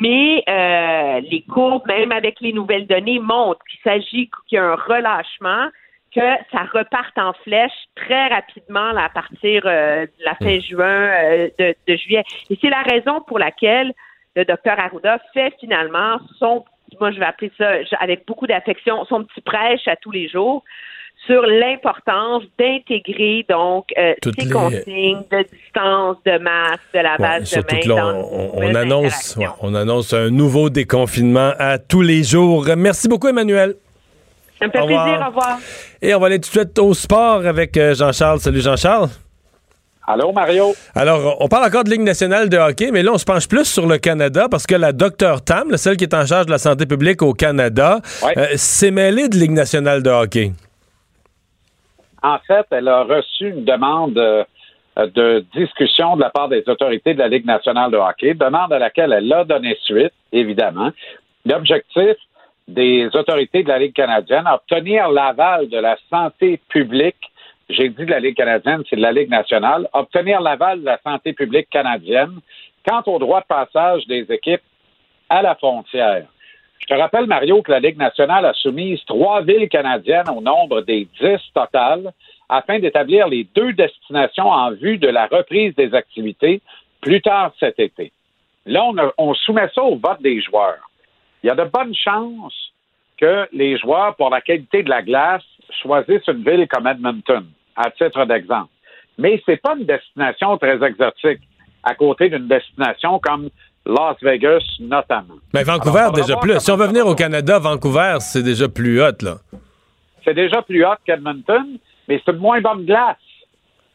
Mais euh, les courbes, même avec les nouvelles données, montrent qu'il s'agit qu'il y a un relâchement que ça reparte en flèche très rapidement là, à partir euh, de la fin juin, euh, de, de juillet. Et c'est la raison pour laquelle le docteur Arruda fait finalement son, moi je vais appeler ça avec beaucoup d'affection, son petit prêche à tous les jours sur l'importance d'intégrer donc euh, ces les- consignes de distance, de masque, de la Ouais, base de main là, on, on- on annonce, ouais, on annonce un nouveau déconfinement à tous les jours. Merci beaucoup, Emmanuel. Ça me fait Au revoir. plaisir, au revoir. Et on va aller tout de suite au sport avec euh, Jean-Charles. Salut, Jean-Charles. Allô, Mario? Alors, on parle encore de Ligue nationale de hockey, mais là, on se penche plus sur le Canada parce que la docteur Tam, celle qui est en charge de la santé publique au Canada, euh, s'est mêlée de Ligue nationale de hockey. En fait, elle a reçu une demande euh, de discussion de la part des autorités de la Ligue nationale de hockey, demande à laquelle elle a donné suite, évidemment. L'objectif des autorités de la Ligue canadienne, obtenir l'aval de la santé publique, j'ai dit de la Ligue canadienne, c'est de la Ligue nationale, obtenir l'aval de la santé publique canadienne quant au droit de passage des équipes à la frontière. Je te rappelle, Mario, que la Ligue nationale a soumis trois villes canadiennes au nombre des dix totales afin d'établir les deux destinations en vue de la reprise des activités plus tard cet été. Là, on, on soumet ça au vote des joueurs. Il y a de bonnes chances que les joueurs, pour la qualité de la glace, choisissent une ville comme Edmonton, à titre d'exemple. Mais c'est pas une destination très exotique, à côté d'une destination comme Las Vegas, notamment. Mais Ben, Vancouver, Alors, déjà plus. Si on veut venir au Canada, Vancouver, c'est déjà plus hot, là. C'est déjà plus haut qu'Edmonton, mais c'est une moins bonne glace.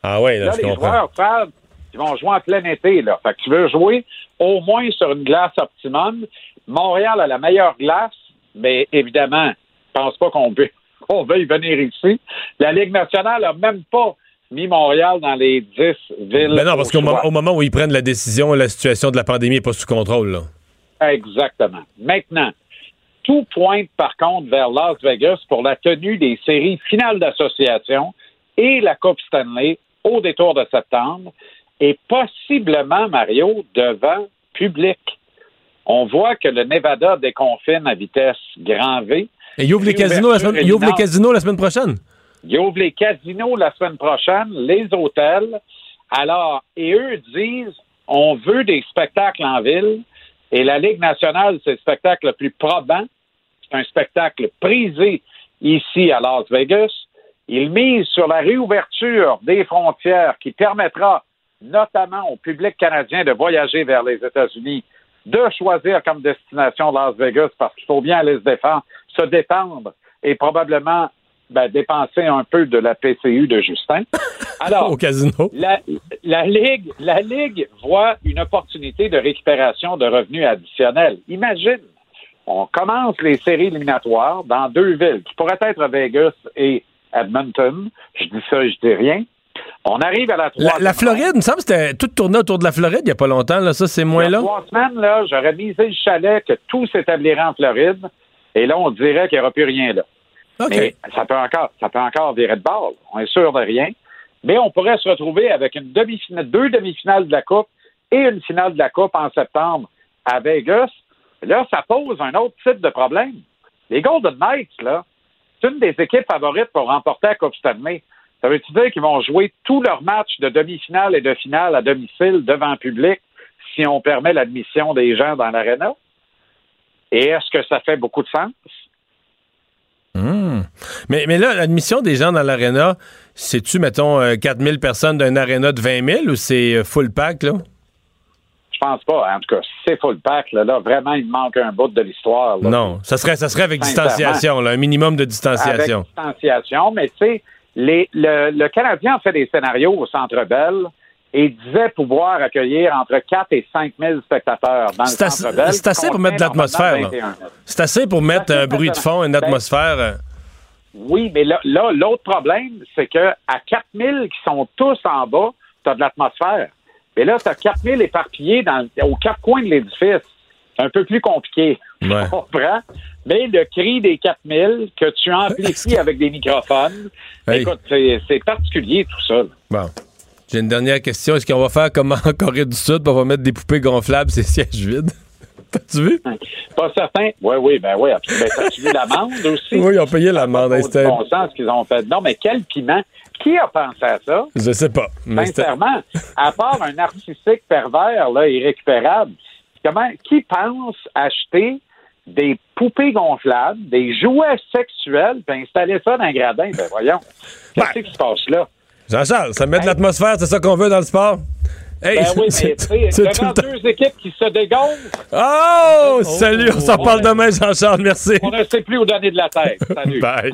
Ah ouais, là, Là, je les comprends. joueurs savent qu'ils vont jouer en plein été. Là. Fait que tu veux jouer au moins sur une glace optimum. Montréal a la meilleure glace, mais évidemment, je pense pas qu'on veuille venir ici. La Ligue nationale a même pas mis Montréal dans les 10 villes. Ben non, parce au qu'au mo- moment où ils prennent la décision, la situation de la pandémie n'est pas sous contrôle, là. Exactement. Maintenant, tout pointe par contre vers Las Vegas pour la tenue des séries finales d'association et la Coupe Stanley au détour de septembre et possiblement, Mario, devant public. On voit que le Nevada déconfine à vitesse grand V. Et ils ouvrent les casinos la semaine, ils ouvrent les casinos la semaine prochaine? Ils ouvrent les casinos la semaine prochaine, les hôtels. Alors, et eux disent, on veut des spectacles en ville. Et la Ligue nationale, c'est le spectacle le plus probant. C'est un spectacle prisé ici à Las Vegas. Ils misent sur la réouverture des frontières qui permettra notamment au public canadien de voyager vers les États-Unis, de choisir comme destination Las Vegas parce qu'il faut bien aller se défendre, se détendre et probablement ben, dépenser un peu de la PCU de Justin. Alors, Au casino. la, la Ligue, la Ligue voit une opportunité de récupération de revenus additionnels. Imagine, on commence les séries éliminatoires dans deux villes, qui pourraient être Vegas et Edmonton. Je dis ça, je dis rien. On arrive à la troisième. la Floride, il me semble que c'était tout tourné autour de la Floride il n'y a pas longtemps. Là, ça, c'est moins là. trois semaines, là, j'aurais misé le chalet que tout s'établirait en Floride. Et là, on dirait qu'il n'y aura plus rien là. Mais ça peut encore, ça peut encore virer de bord. là. On est sûr de rien. Mais on pourrait se retrouver avec une demi-finale, deux demi-finales de la Coupe et une finale de la Coupe en septembre à Vegas. Là, ça pose un autre type de problème. Les Golden Knights, là, c'est une des équipes favorites pour remporter la Coupe Stanley. Ça veut-tu dire qu'ils vont jouer tous leurs matchs de demi-finale et de finale à domicile devant le public si on permet l'admission des gens dans l'aréna? Et est-ce que ça fait beaucoup de sens? Hmm. Mais, mais là, l'admission des gens dans l'aréna, c'est-tu, mettons, euh, 4000 personnes d'un aréna de 20 000 ou c'est euh, full pack, là? Je pense pas. En tout cas, c'est full pack, là, là, vraiment, il manque un bout de l'histoire. Non, ça serait, ça serait avec distanciation, là, un minimum de Avec distanciation. distanciation, mais tu sais, les- le, le Canadien a fait des scénarios au Centre Bell et disait pouvoir accueillir entre 4 et 5 000 spectateurs dans le Centre Bell. c'est assez pour mettre de l'atmosphère. normalement là. 21 000. C'est assez pour mettre un bruit de fond, une Ben, atmosphère. euh, Oui, mais là, là, l'autre problème, c'est que à 4 000 qui sont tous en bas, tu as de l'atmosphère. Mais là, tu as 4 000 éparpillés dans, aux quatre coins de l'édifice. C'est un peu plus compliqué. Ouais. Tu comprends? Mais le cri des 4 000 que tu amplifies avec des microphones, Hey. écoute, c'est c'est particulier tout ça. Bon. J'ai une dernière question. Est-ce qu'on va faire comme en Corée du Sud, on va mettre des poupées gonflables, ces sièges vides? T'as-tu vu? Pas certain. Oui, oui, ben oui. Ben, t'as-tu vu l'amende aussi? Oui, ils ont payé l'amende. C'était- bon sens ce qu'ils ont fait. Non, mais quel piment. Qui a pensé à ça? Je sais pas. mais Sincèrement, à part un narcissique pervers, là, irrécupérable, comment, qui pense acheter des poupées gonflables, des jouets sexuels, puis installer ça dans un gradin? Ben voyons. Qu'est-ce qui se passe là? Jean-Charles, ça met de l'atmosphère, c'est ça qu'on veut dans le sport? Hey, Ben oui, mais devant deux équipes qui se dégonflent, Oh! Salut, on s'en on parle demain, Jean-Charles, merci. on ne sait plus où donner de la tête. Salut. Bye.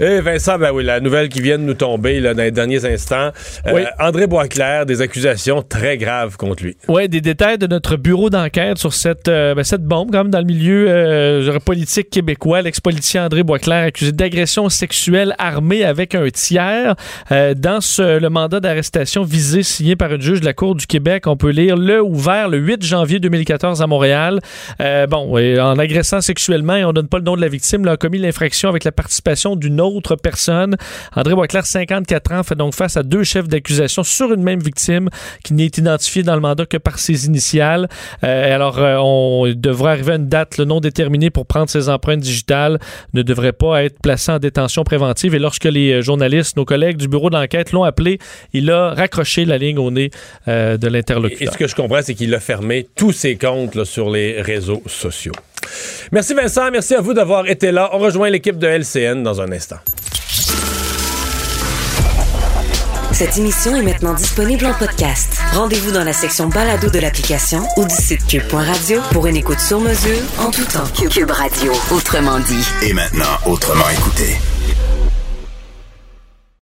Et Vincent, ben oui, la nouvelle qui vient de nous tomber là, dans les derniers instants. Euh, Oui. André Boisclair, des accusations très graves contre lui. Oui, des détails de notre bureau d'enquête sur cette, euh, ben, cette bombe, quand même, dans le milieu euh, politique québécois. L'ex-politicien André Boisclair, accusé d'agression sexuelle armée avec un tiers. Euh, dans ce, le mandat d'arrestation visé signé par une juge de la Cour du Québec, on peut lire le ouvert le 8 janvier 2014 à Montréal. Euh, bon, et en agressant sexuellement, et on donne pas le nom de la victime, là, a commis l'infraction avec la participation d'une autre personne. André Boisclair, 54 ans, fait donc face à deux chefs d'accusation sur une même victime qui n'est identifiée dans le mandat que par ses initiales. Euh, alors, euh, on devrait arriver à une date le non déterminée pour prendre ses empreintes digitales, ne devrait pas être placé en détention préventive. Et lorsque les euh, journalistes, nos collègues du bureau d'enquête l'ont appelé, il a raccroché la ligne au nez euh, de Et l'interlocuteur. ce que je comprends, c'est qu'il a fermé tous ses comptes là, sur les réseaux sociaux. Merci Vincent, merci à vous d'avoir été là. On rejoint l'équipe de LCN dans un instant. Cette émission est maintenant disponible en podcast. Rendez-vous dans la section balado de l'application ou du site cube.radio pour une écoute sur mesure en tout temps. Cube Radio, autrement dit. Et maintenant, autrement écouté.